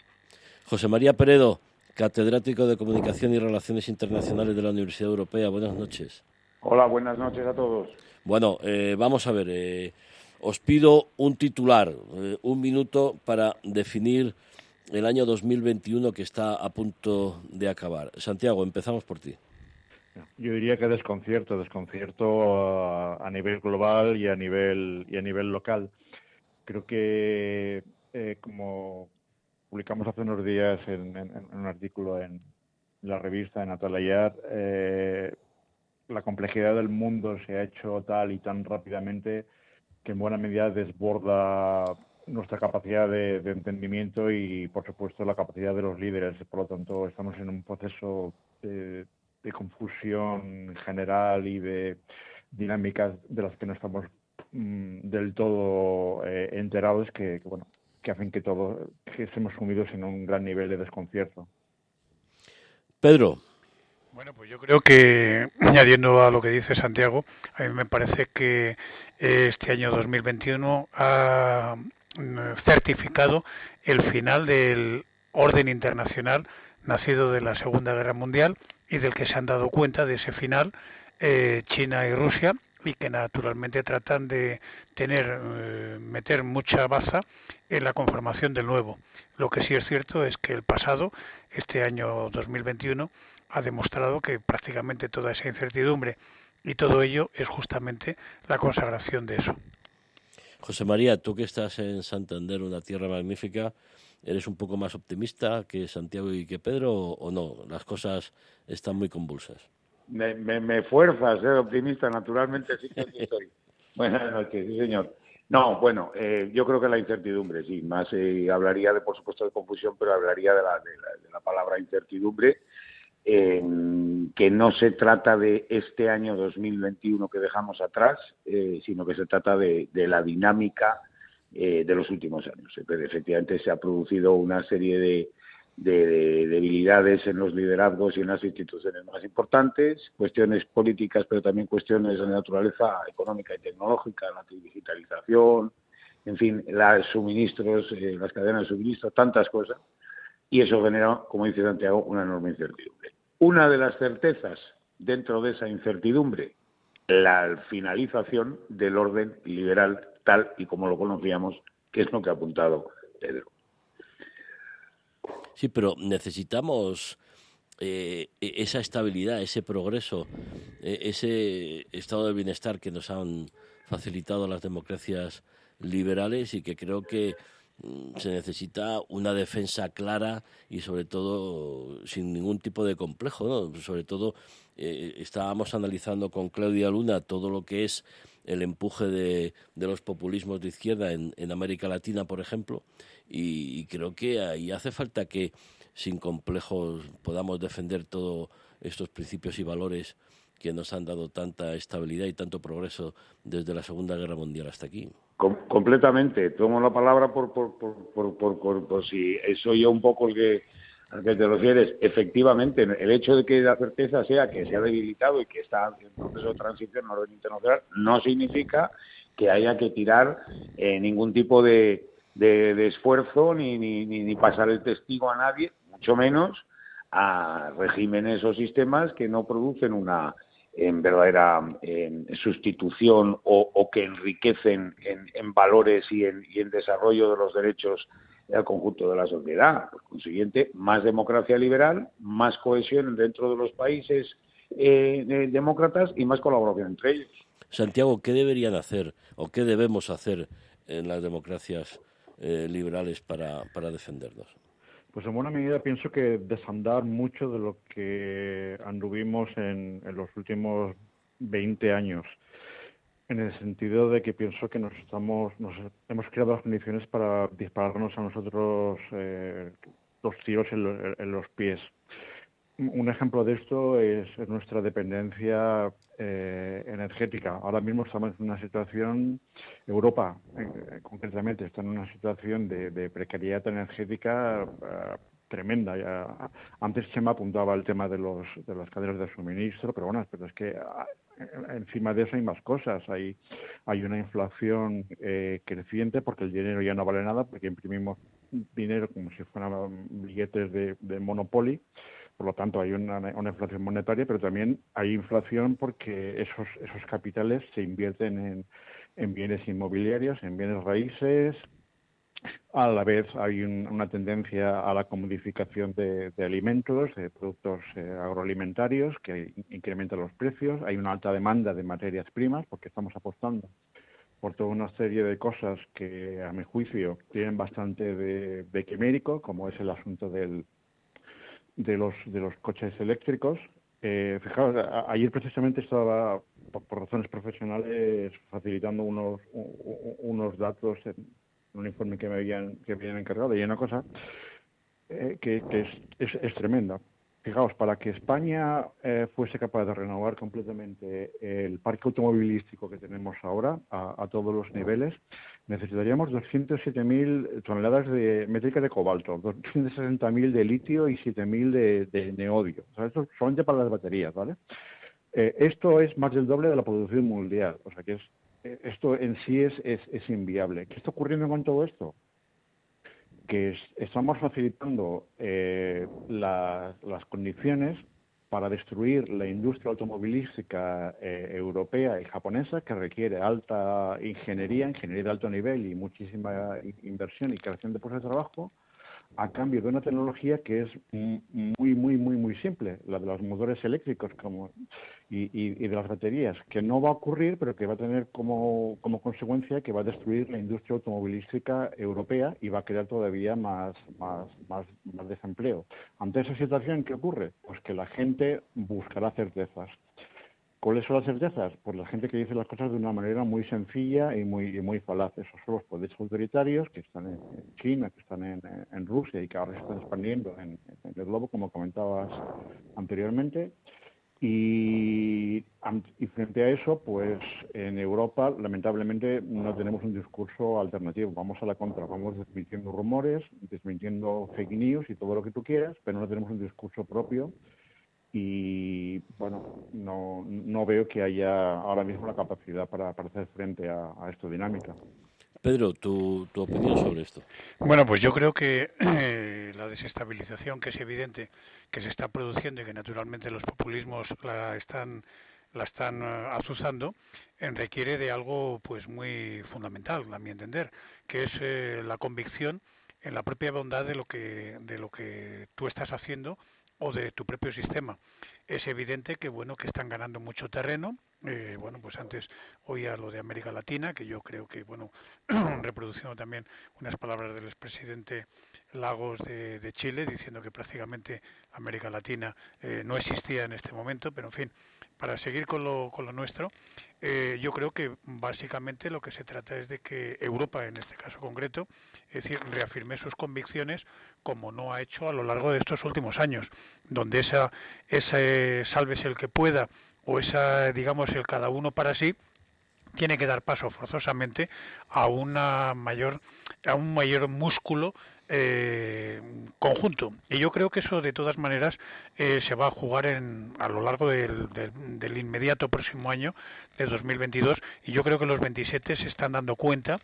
José María Peredo, catedrático de Comunicación y Relaciones Internacionales de la Universidad Europea. Buenas noches.
Hola, buenas noches a todos.
Bueno, eh, vamos a ver. Eh, os pido un titular, eh, un minuto para definir el año 2021 que está a punto de acabar. Santiago, empezamos por ti.
Yo diría que desconcierto, desconcierto a, a nivel global y a nivel y a nivel local. Creo que eh, como publicamos hace unos días en, un artículo en la revista en Atalayar, eh, la complejidad del mundo se ha hecho tal y tan rápidamente que en buena medida desborda nuestra capacidad de, entendimiento y, por supuesto, la capacidad de los líderes. Por lo tanto, estamos en un proceso de, de confusión general y de dinámicas de las que no estamos mmm, del todo eh, enterados que, bueno, que hacen que todos que estemos sumidos en un gran nivel de desconcierto.
Pedro.
Bueno, pues yo creo que, añadiendo a lo que dice Santiago, a mí me parece que este año 2021 ha mm, certificado el final del orden internacional nacido de la Segunda Guerra Mundial y del que se han dado cuenta de ese final eh, China y Rusia y que naturalmente tratan de tener eh, meter mucha baza en la conformación del nuevo. Lo que sí es cierto es que el pasado, este año 2021, ha demostrado que prácticamente toda esa incertidumbre y todo ello es justamente la consagración de eso.
José María, tú que estás en Santander, una tierra magnífica, ¿eres un poco más optimista que Santiago y que Pedro o no? Las cosas están muy convulsas.
Me, me, me fuerza a ser optimista, naturalmente sí que estoy. Buenas noches, sí señor. No, bueno, eh, yo creo que la incertidumbre, sí, más eh, hablaría de, por supuesto, de confusión, pero hablaría de la, de la, de la palabra incertidumbre, eh, que no se trata de este año 2021 que dejamos atrás, eh, sino que se trata de, de la dinámica eh, de los últimos años. Efectivamente, se ha producido una serie de, de, debilidades en los liderazgos y en las instituciones más importantes, cuestiones políticas, pero también cuestiones de naturaleza económica y tecnológica, la digitalización, en fin, los suministros, eh, las cadenas de suministro, tantas cosas, y eso genera, como dice Santiago, una enorme incertidumbre. Una de las certezas dentro de esa incertidumbre, la finalización del orden liberal tal y como lo conocíamos, que es lo que ha apuntado Pedro.
Sí, pero necesitamos eh, e-, esa estabilidad, ese progreso, e-, ese estado de bienestar que nos han facilitado las democracias liberales y que creo que mm, se necesita una defensa clara y sobre todo sin ningún tipo de complejo. Sobre todo eh, estábamos analizando con Claudia Luna todo lo que es el empuje de, de los populismos de izquierda en, en América Latina, por ejemplo, y, creo que ahí hace falta que sin complejos podamos defender todos estos principios y valores que nos han dado tanta estabilidad y tanto progreso desde la Segunda Guerra Mundial hasta aquí.
completamente. Tomo la palabra por, por, por, por, por si soy yo un poco el que, al que te refieres. Efectivamente, el hecho de que la certeza sea que se ha debilitado y que está en proceso de transición a orden internacional no significa que haya que tirar eh, ningún tipo de, de, esfuerzo ni, ni, ni, pasar el testigo a nadie, mucho menos a regímenes o sistemas que no producen una en verdadera sustitución o, que enriquecen en, valores y en, y en, desarrollo de los derechos del conjunto de la sociedad. Por consiguiente, más democracia liberal, más cohesión dentro de los países eh, demócratas y más colaboración entre ellos.
Santiago, ¿qué deberían hacer o qué debemos hacer en las democracias eh, liberales para, para defendernos?
Pues en buena medida pienso que desandar mucho de lo que anduvimos en, en los últimos 20 años, en el sentido de que pienso que nos estamos, nos hemos creado las condiciones para dispararnos a nosotros eh, los tiros en los pies. Un ejemplo de esto es, nuestra dependencia eh, energética. Ahora mismo estamos en una situación, Europa eh, concretamente está en una situación de, precariedad energética eh, tremenda. Ya, antes me apuntaba el tema de, los, de las cadenas de suministro, pero bueno, pero es que ah, encima de eso hay más cosas. Hay, hay una inflación creciente porque el dinero ya no vale nada, porque imprimimos dinero como si fueran billetes de, de Monopoly por lo tanto, hay una, inflación monetaria, pero también hay inflación porque esos, esos capitales se invierten en, bienes inmobiliarios, en bienes raíces. A la vez hay una tendencia a la comodificación de, alimentos, de productos eh, agroalimentarios que incrementan los precios. Hay una alta demanda de materias primas porque estamos apostando por toda una serie de cosas que, a mi juicio, tienen bastante de, de quimérico, como es el asunto del, de los, de los coches eléctricos. Eh, fijaos, ayer precisamente estaba, por, razones profesionales, facilitando unos, unos datos un informe que me habían, que habían encargado y una cosa eh, que, es, es, tremenda. Fijaos, para que España eh, fuese capaz de renovar completamente el parque automovilístico que tenemos ahora a, todos los niveles, necesitaríamos 207.000 toneladas de métrica de cobalto, 260.000 de litio y 7.000 de, de neodio. O sea, esto solamente para las baterías, ¿vale? Eh, esto es más del doble de la producción mundial. O sea que es, esto en sí es, es, es inviable. ¿Qué está ocurriendo con todo esto? que estamos facilitando eh, las condiciones para destruir la industria automovilística eh, europea y japonesa, que requiere alta ingeniería, ingeniería de alto nivel y muchísima inversión y creación de puestos de trabajo, a cambio de una tecnología que es muy, muy, muy, muy simple, la de los motores eléctricos como, y, de las baterías, que no va a ocurrir, pero que va a tener como, como, consecuencia que va a destruir la industria automovilística europea y va a crear todavía más, más, más, más desempleo. Ante esa situación, ¿qué ocurre? Pues que la gente buscará certezas. ¿Cuáles son las certezas? Pues la gente que dice las cosas de una manera muy sencilla y muy, muy falaz. Esos son los poderes autoritarios que están en, China, que están en, Rusia y que ahora se están expandiendo en, el globo, como comentabas anteriormente. Y, y, frente a eso, pues en Europa, lamentablemente, no tenemos un discurso alternativo. Vamos a la contra, vamos desmintiendo rumores, desmintiendo fake news y todo lo que tú quieras, pero no tenemos un discurso propio. Y bueno, no, no veo que haya ahora mismo la capacidad para, para hacer frente a, a esta dinámica.
Pedro, ¿tu, ¿tu, opinión sobre esto?
Bueno, pues yo creo que eh, la desestabilización que es evidente que se está produciendo y que naturalmente los populismos la están la están uh, azuzando, eh, requiere de algo pues muy fundamental, a mi entender, que es eh, la convicción en la propia bondad de lo que de lo que tú estás haciendo o de tu propio sistema. Es evidente que bueno que están ganando mucho terreno. Eh, bueno, pues antes oía lo de América Latina, que yo creo que bueno, reproduciendo también unas palabras del expresidente Lagos de, Chile, diciendo que prácticamente América Latina eh, no existía en este momento, pero en fin, para seguir con lo, con lo nuestro, eh, yo creo que básicamente lo que se trata es de que Europa, en este caso concreto, es decir, reafirme sus convicciones como no ha hecho a lo largo de estos últimos años, donde esa, ese sálvese el que pueda o esa, digamos, el cada uno para sí, tiene que dar paso forzosamente a una mayor a un mayor músculo eh, conjunto. Y yo creo que eso, de todas maneras, eh, se va a jugar en, a lo largo del, del, inmediato próximo año, de 2022, y yo creo que los 27 se están dando cuenta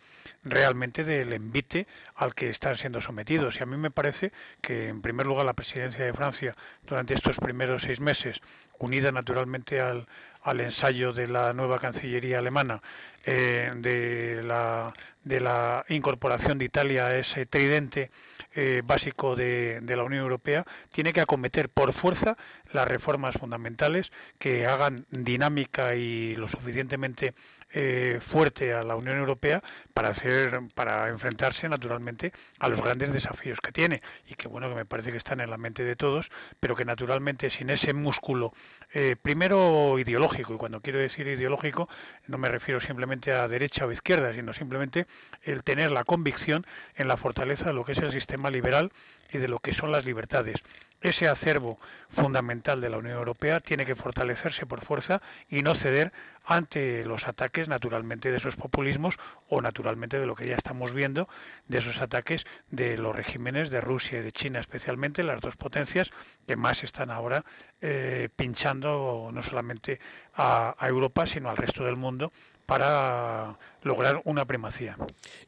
realmente del envite al que están siendo sometidos. Y a mí me parece que, en primer lugar, la presidencia de Francia, durante estos primeros seis meses, unida naturalmente al, al ensayo de la nueva Cancillería alemana eh, de, la, de la incorporación de Italia a ese tridente eh, básico de, de, la Unión Europea, tiene que acometer por fuerza las reformas fundamentales que hagan dinámica y lo suficientemente eh, fuerte a la Unión Europea para hacer para enfrentarse naturalmente a los grandes desafíos que tiene y que bueno que me parece que están en la mente de todos pero que naturalmente sin ese músculo eh, primero ideológico y cuando quiero decir ideológico no me refiero simplemente a derecha o izquierda sino simplemente el tener la convicción en la fortaleza de lo que es el sistema liberal y de lo que son las libertades ese acervo fundamental de la Unión Europea tiene que fortalecerse por fuerza y no ceder ante los ataques naturalmente de esos populismos o naturalmente de lo que ya estamos viendo de esos ataques de los regímenes de Rusia y de China especialmente las dos potencias que más están ahora eh, pinchando no solamente a, Europa sino al resto del mundo para lograr una primacía.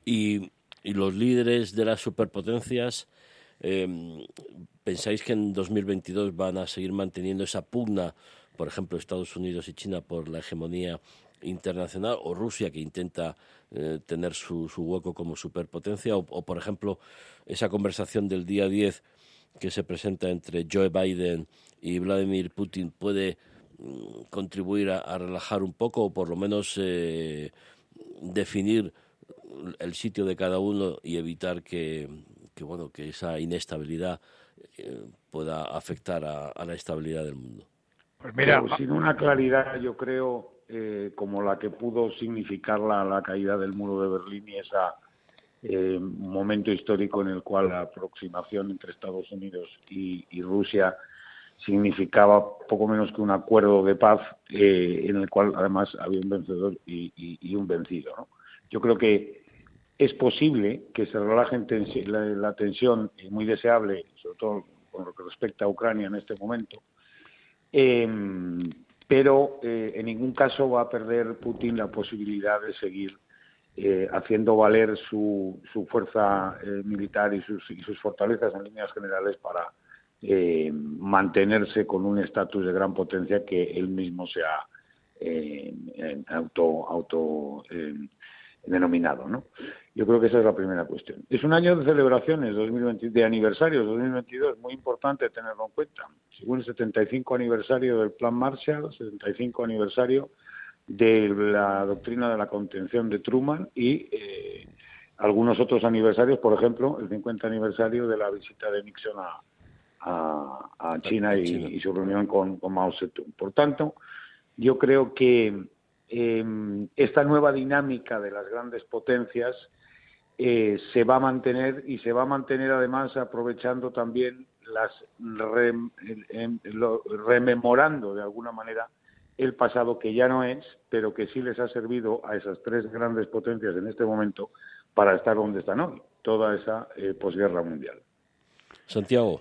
Y, y los líderes de las superpotencias eh, ¿Pensáis que en 2022 van a seguir manteniendo esa pugna, por ejemplo, Estados Unidos y China por la hegemonía internacional o Rusia que intenta eh, tener su, su, hueco como superpotencia o, por ejemplo, esa conversación del día 10 que se presenta entre Joe Biden y Vladimir Putin puede mm, contribuir a, a, relajar un poco o por lo menos eh, definir el sitio de cada uno y evitar que, que bueno que esa inestabilidad eh, pueda afectar a, a, la estabilidad del mundo.
Pues mira, Pero sin una claridad, yo creo, eh, como la que pudo significar la, la, caída del muro de Berlín y ese eh, momento histórico en el cual la aproximación entre Estados Unidos y, y Rusia significaba poco menos que un acuerdo de paz eh, en el cual además había un vencedor y, y, y un vencido. ¿no? Yo creo que es posible que se relaje la, tensión, y muy deseable, sobre todo con lo que respecta a Ucrania en este momento, eh, pero eh, en ningún caso va a perder Putin la posibilidad de seguir eh, haciendo valer su, su fuerza eh, militar y sus, fortalezas en líneas generales para eh, mantenerse con un estatus de gran potencia que él mismo se ha auto, auto denominado, ¿no? Yo creo que esa es la primera cuestión. Es un año de celebraciones, 2020, de aniversarios, 2022, muy importante tenerlo en cuenta. Según el 75 aniversario del Plan Marshall, 75 aniversario de la doctrina de la contención de Truman y eh, algunos otros aniversarios, por ejemplo, el 50 aniversario de la visita de Nixon a, a, a China, y, y, su reunión con, con Mao Zedong. Por tanto, yo creo que eh, esta nueva dinámica de las grandes potencias eh, se va a mantener y se va a mantener además aprovechando también las rememorando de alguna manera el pasado que ya no es, pero que sí les ha servido a esas tres grandes potencias en este momento para estar donde están hoy, toda esa eh, posguerra mundial.
Santiago.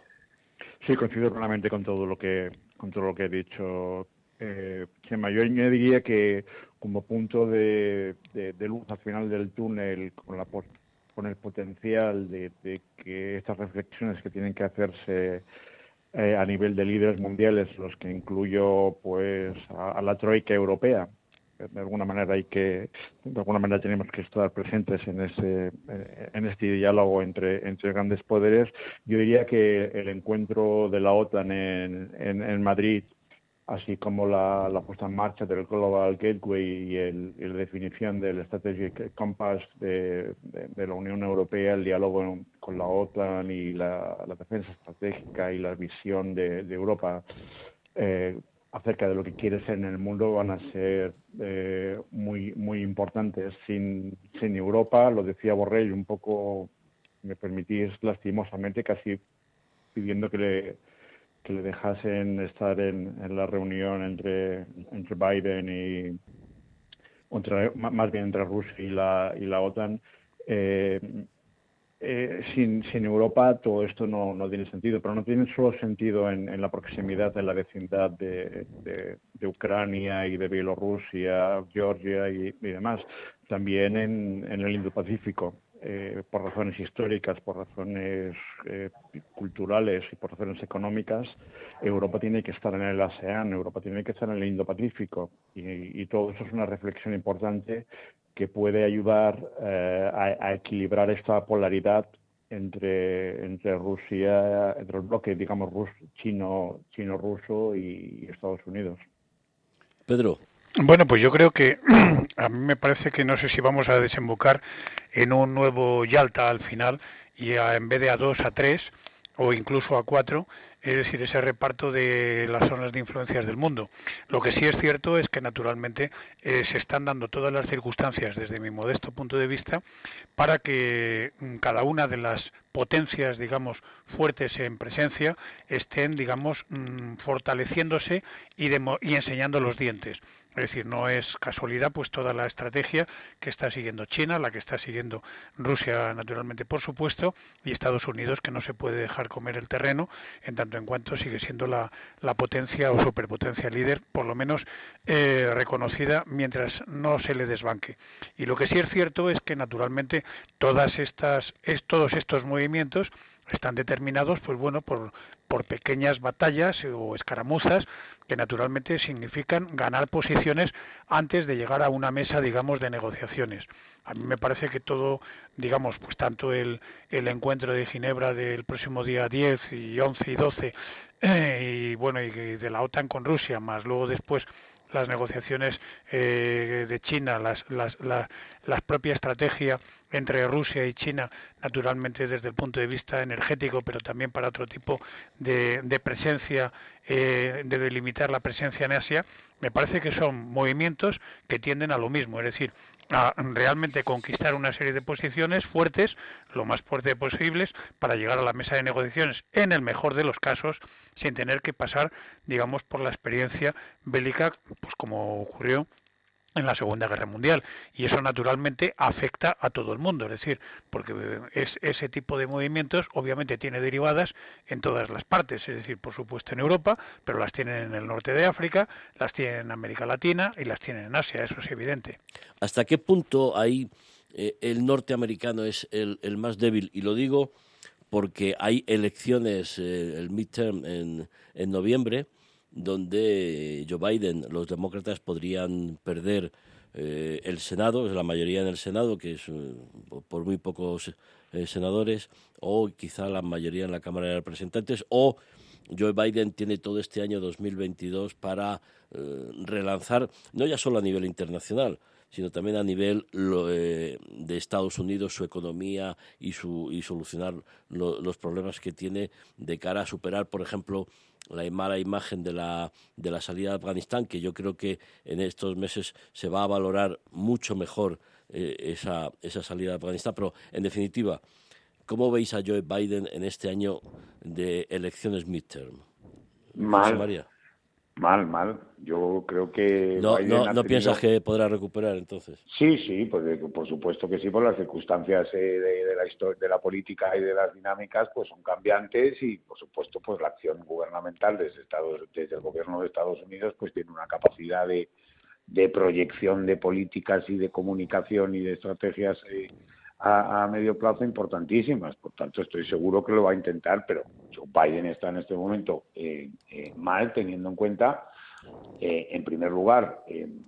Sí, coincido plenamente con todo lo que con todo lo que he dicho. Eh, Chema, yo diría que como punto de, luz al final del túnel, con, la, con el potencial de, que estas reflexiones que tienen que hacerse eh, a nivel de líderes mundiales, los que incluyo pues a la troika europea, de alguna manera hay que de alguna manera tenemos que estar presentes en ese eh, en este diálogo entre entre grandes poderes. Yo diría que el encuentro de la OTAN en, Madrid así como la, puesta en marcha del Global Gateway y, el, la definición del Strategic Compass de, la Unión Europea, el diálogo con la OTAN y la, defensa estratégica y la visión de, Europa eh, acerca de lo que quiere ser en el mundo van a ser eh, muy muy importantes. Sin, sin Europa, lo decía Borrell un poco, me permitís lastimosamente, casi pidiendo que le, que le dejasen estar en, la reunión entre, entre Biden y, más bien entre Rusia y la, y la OTAN. Eh, eh, sin, sin Europa todo esto no, no, tiene sentido, pero no tiene solo sentido en, la proximidad, en la vecindad de, Ucrania y de Bielorrusia, Georgia y, demás, también en, en el Indo-Pacífico. Eh, por razones históricas, por razones eh, culturales y por razones económicas, Europa tiene que estar en el ASEAN, Europa tiene que estar en el Indo-Pacífico y, todo eso es una reflexión importante que puede ayudar eh, a, equilibrar esta polaridad entre, entre Rusia, entre el bloque, digamos, chino, chino-ruso y Estados Unidos.
Pedro.
Bueno, pues yo creo que a mí me parece que no sé si vamos a desembocar en un nuevo Yalta al final y en vez de a dos a tres o incluso a cuatro es decir, ese reparto de las zonas de influencias del mundo. Lo que sí es cierto es que naturalmente eh, se están dando todas las circunstancias, desde mi modesto punto de vista, para que mm, cada una de las potencias, digamos, fuertes en presencia estén, digamos, mm, fortaleciéndose y, y enseñando los dientes. Es decir, no es casualidad pues toda la estrategia que está siguiendo China, la que está siguiendo Rusia naturalmente por supuesto y Estados Unidos que no se puede dejar comer el terreno en tanto en cuanto sigue siendo la, la potencia o superpotencia líder por lo menos eh, reconocida mientras no se le desbanque. Y lo que sí es cierto es que naturalmente todas estas es, todos estos movimientos están determinados pues bueno por, por pequeñas batallas o escaramuzas que naturalmente significan ganar posiciones antes de llegar a una mesa digamos de negociaciones. A mí me parece que todo digamos pues tanto el, el encuentro de Ginebra del próximo día 10 y 11 y 12 eh, y bueno y de la OTAN con Rusia más luego después las negociaciones eh, de China, las, las, la, la propia estrategia entre Rusia y China, naturalmente desde el punto de vista energético, pero también para otro tipo de, de presencia, eh, de delimitar la presencia en Asia, me parece que son movimientos que tienden a lo mismo, es decir, a realmente conquistar una serie de posiciones fuertes, lo más fuerte posibles, para llegar a la mesa de negociaciones, en el mejor de los casos, sin tener que pasar, digamos, por la experiencia bélica, pues como ocurrió en la Segunda Guerra Mundial y eso naturalmente afecta a todo el mundo, es decir, porque es, ese tipo de movimientos obviamente tiene derivadas en todas las partes, es decir, por supuesto en Europa, pero las tienen en el norte de África, las tienen en América Latina y las tienen en Asia, eso es evidente.
¿Hasta qué punto ahí eh, el norteamericano es el, más débil? Y lo digo porque hay elecciones, eh, el midterm en, en noviembre, donde Joe Biden, los demócratas podrían perder eh, el Senado, la mayoría en el Senado, que es eh, por muy pocos eh, senadores, o quizá la mayoría en la Cámara de Representantes, o Joe Biden tiene todo este año 2022 para relanzar, no ya solo a nivel internacional, sino también a nivel de Estados Unidos, su economía y, su, y solucionar los problemas que tiene de cara a superar, por ejemplo, la mala imagen de la, de la salida de Afganistán, que yo creo que en estos meses se va a valorar mucho mejor eh, esa, esa salida de Afganistán. Pero, en definitiva, ¿Cómo veis a Joe Biden en este año de elecciones midterm?
Mal. María. Mal, mal. Yo creo que...
No, no, no piensas que podrá recuperar entonces.
Sí, sí, pues, por supuesto que sí, por las circunstancias eh, de, la historia, de la política y de las dinámicas, pues son cambiantes y, por supuesto, pues la acción gubernamental desde, Estados, desde el gobierno de Estados Unidos, pues tiene una capacidad de, de proyección de políticas y de comunicación y de estrategias eh, a, medio plazo importantísimas. Por tanto, estoy seguro que lo va a intentar, pero Joe Biden está en este momento eh, eh, mal, teniendo en cuenta, en primer lugar,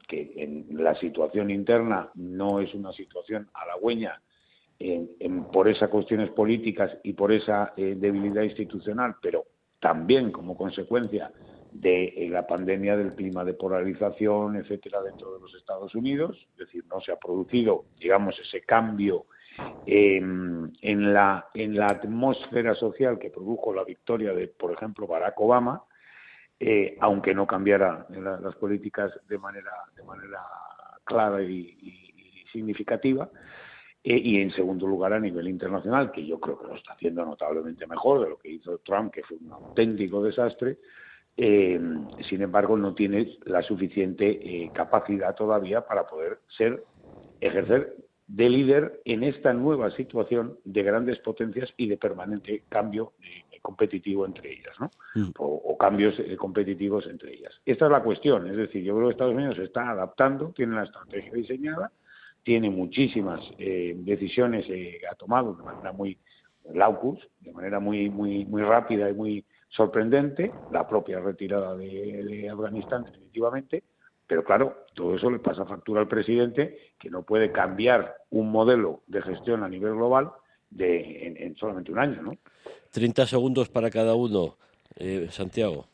que en la situación interna no es una situación halagüeña por esas cuestiones políticas y por esa debilidad institucional, pero también como consecuencia de eh, la pandemia del clima de polarización, etcétera, dentro de los Estados Unidos. Es decir, no se ha producido, digamos, ese cambio en, la, en la atmósfera social que produjo la victoria de, por ejemplo, Barack Obama, eh, aunque no cambiara las políticas de manera, de manera clara y, significativa. Eh, y en segundo lugar a nivel internacional, que yo creo que lo está haciendo notablemente mejor de lo que hizo Trump, que fue un auténtico desastre, eh, sin embargo, no tiene la suficiente eh, capacidad todavía para poder ser, ejercer de líder en esta nueva situación de grandes potencias y de permanente cambio eh, competitivo entre ellas, ¿no? Mm. O, cambios competitivos entre ellas. Esta es la cuestión, es decir, yo creo que Estados Unidos se está adaptando, tiene la estrategia diseñada, tiene muchísimas decisiones que ha tomado de manera muy laucus, de manera muy muy muy rápida y muy sorprendente, la propia retirada de, Afganistán definitivamente, pero claro, todo eso le pasa factura al presidente que no puede cambiar un modelo de gestión a nivel global de, en, solamente un año, ¿no?
30 segundos para cada uno, eh, Santiago.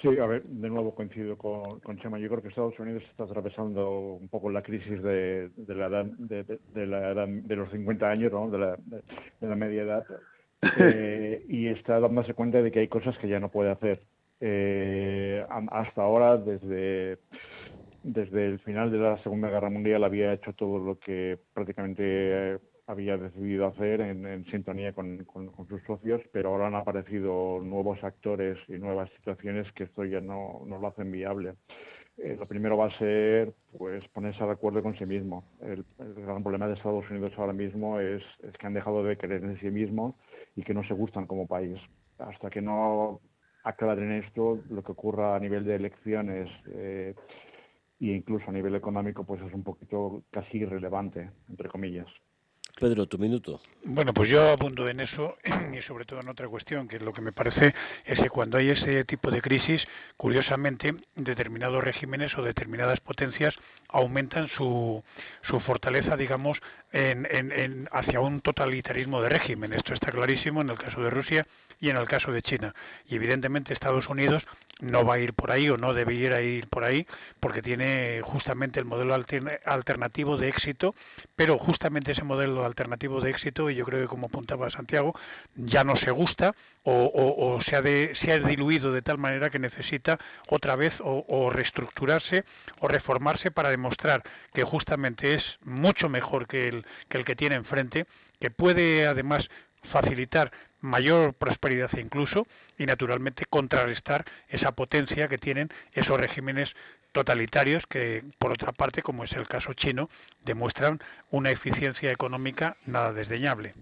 Sí, a ver, de nuevo coincido con, con, Chema. Yo creo que Estados Unidos está atravesando un poco la crisis de, la edad, de, la edad de los 50 años, ¿no? de, la, de la media edad. Eh, y está dándose cuenta de que hay cosas que ya no puede hacer. Eh, hasta ahora, desde, desde el final de la Segunda Guerra Mundial, había hecho todo lo que prácticamente había decidido hacer en, sintonía con, sus socios, pero ahora han aparecido nuevos actores y nuevas situaciones que esto ya no, no lo hacen viable. Eh, lo primero va a ser pues ponerse de acuerdo con sí mismo. El, gran problema de Estados Unidos ahora mismo es, es, que han dejado de creer en sí mismos y que no se gustan como país. Hasta que no aclaren esto, lo que ocurra a nivel de elecciones eh, e incluso a nivel económico, pues es un poquito casi irrelevante, entre comillas.
Pedro, tu minuto.
Bueno, pues yo apunto en eso y sobre todo en otra cuestión, que lo que me parece es que cuando hay ese tipo de crisis, curiosamente, determinados regímenes o determinadas potencias aumentan su, su fortaleza, digamos, en, en, hacia un totalitarismo de régimen. Esto está clarísimo en el caso de Rusia y en el caso de China. Y evidentemente Estados Unidos no va a ir por ahí o no debiera ir por ahí porque tiene justamente el modelo alternativo de éxito, pero justamente ese modelo alternativo de éxito, y yo creo que como apuntaba Santiago, ya no se gusta o, se, ha se, ha diluido de tal manera que necesita otra vez o, reestructurarse o reformarse para demostrar que justamente es mucho mejor que el que, el que tiene enfrente, que puede además facilitar mayor prosperidad incluso y naturalmente contrarrestar esa potencia que tienen esos regímenes totalitarios que por otra parte como es el caso chino demuestran una eficiencia económica nada desdeñable.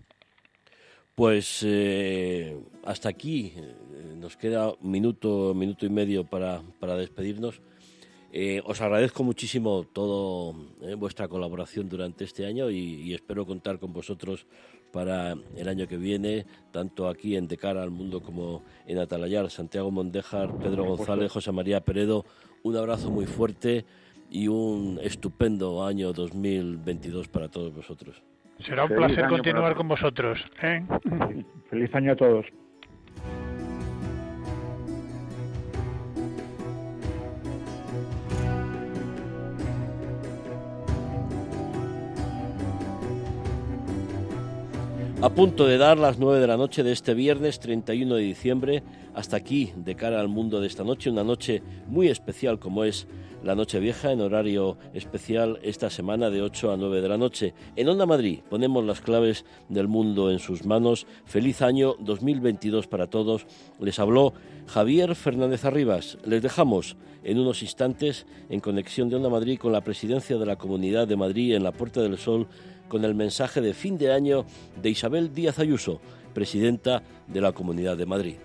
Pues eh, hasta aquí eh, nos queda un minuto, minuto y medio para, para despedirnos. Eh, os agradezco muchísimo toda vuestra colaboración durante este año y, espero contar con vosotros para el año que viene, tanto aquí en De Cara al Mundo como en Atalayar. Santiago Mondejar, Pedro González, José María Peredo, un abrazo muy fuerte y un estupendo año 2022 para todos vosotros.
Será un placer continuar con vosotros. ¿eh?
Feliz año a todos.
A punto de dar las 9 de la noche de este viernes 31 de diciembre, hasta aquí, de cara al mundo de esta noche, una noche muy especial como es la Noche Vieja, en horario especial esta semana de 8 a 9 de la noche. En Onda Madrid ponemos las claves del mundo en sus manos. Feliz año 2022 para todos. Les habló Javier Fernández Arribas. Les dejamos en unos instantes en conexión de Onda Madrid con la presidencia de la Comunidad de Madrid en la Puerta del Sol con el mensaje de fin de año de Isabel Díaz Ayuso, presidenta de la Comunidad de Madrid.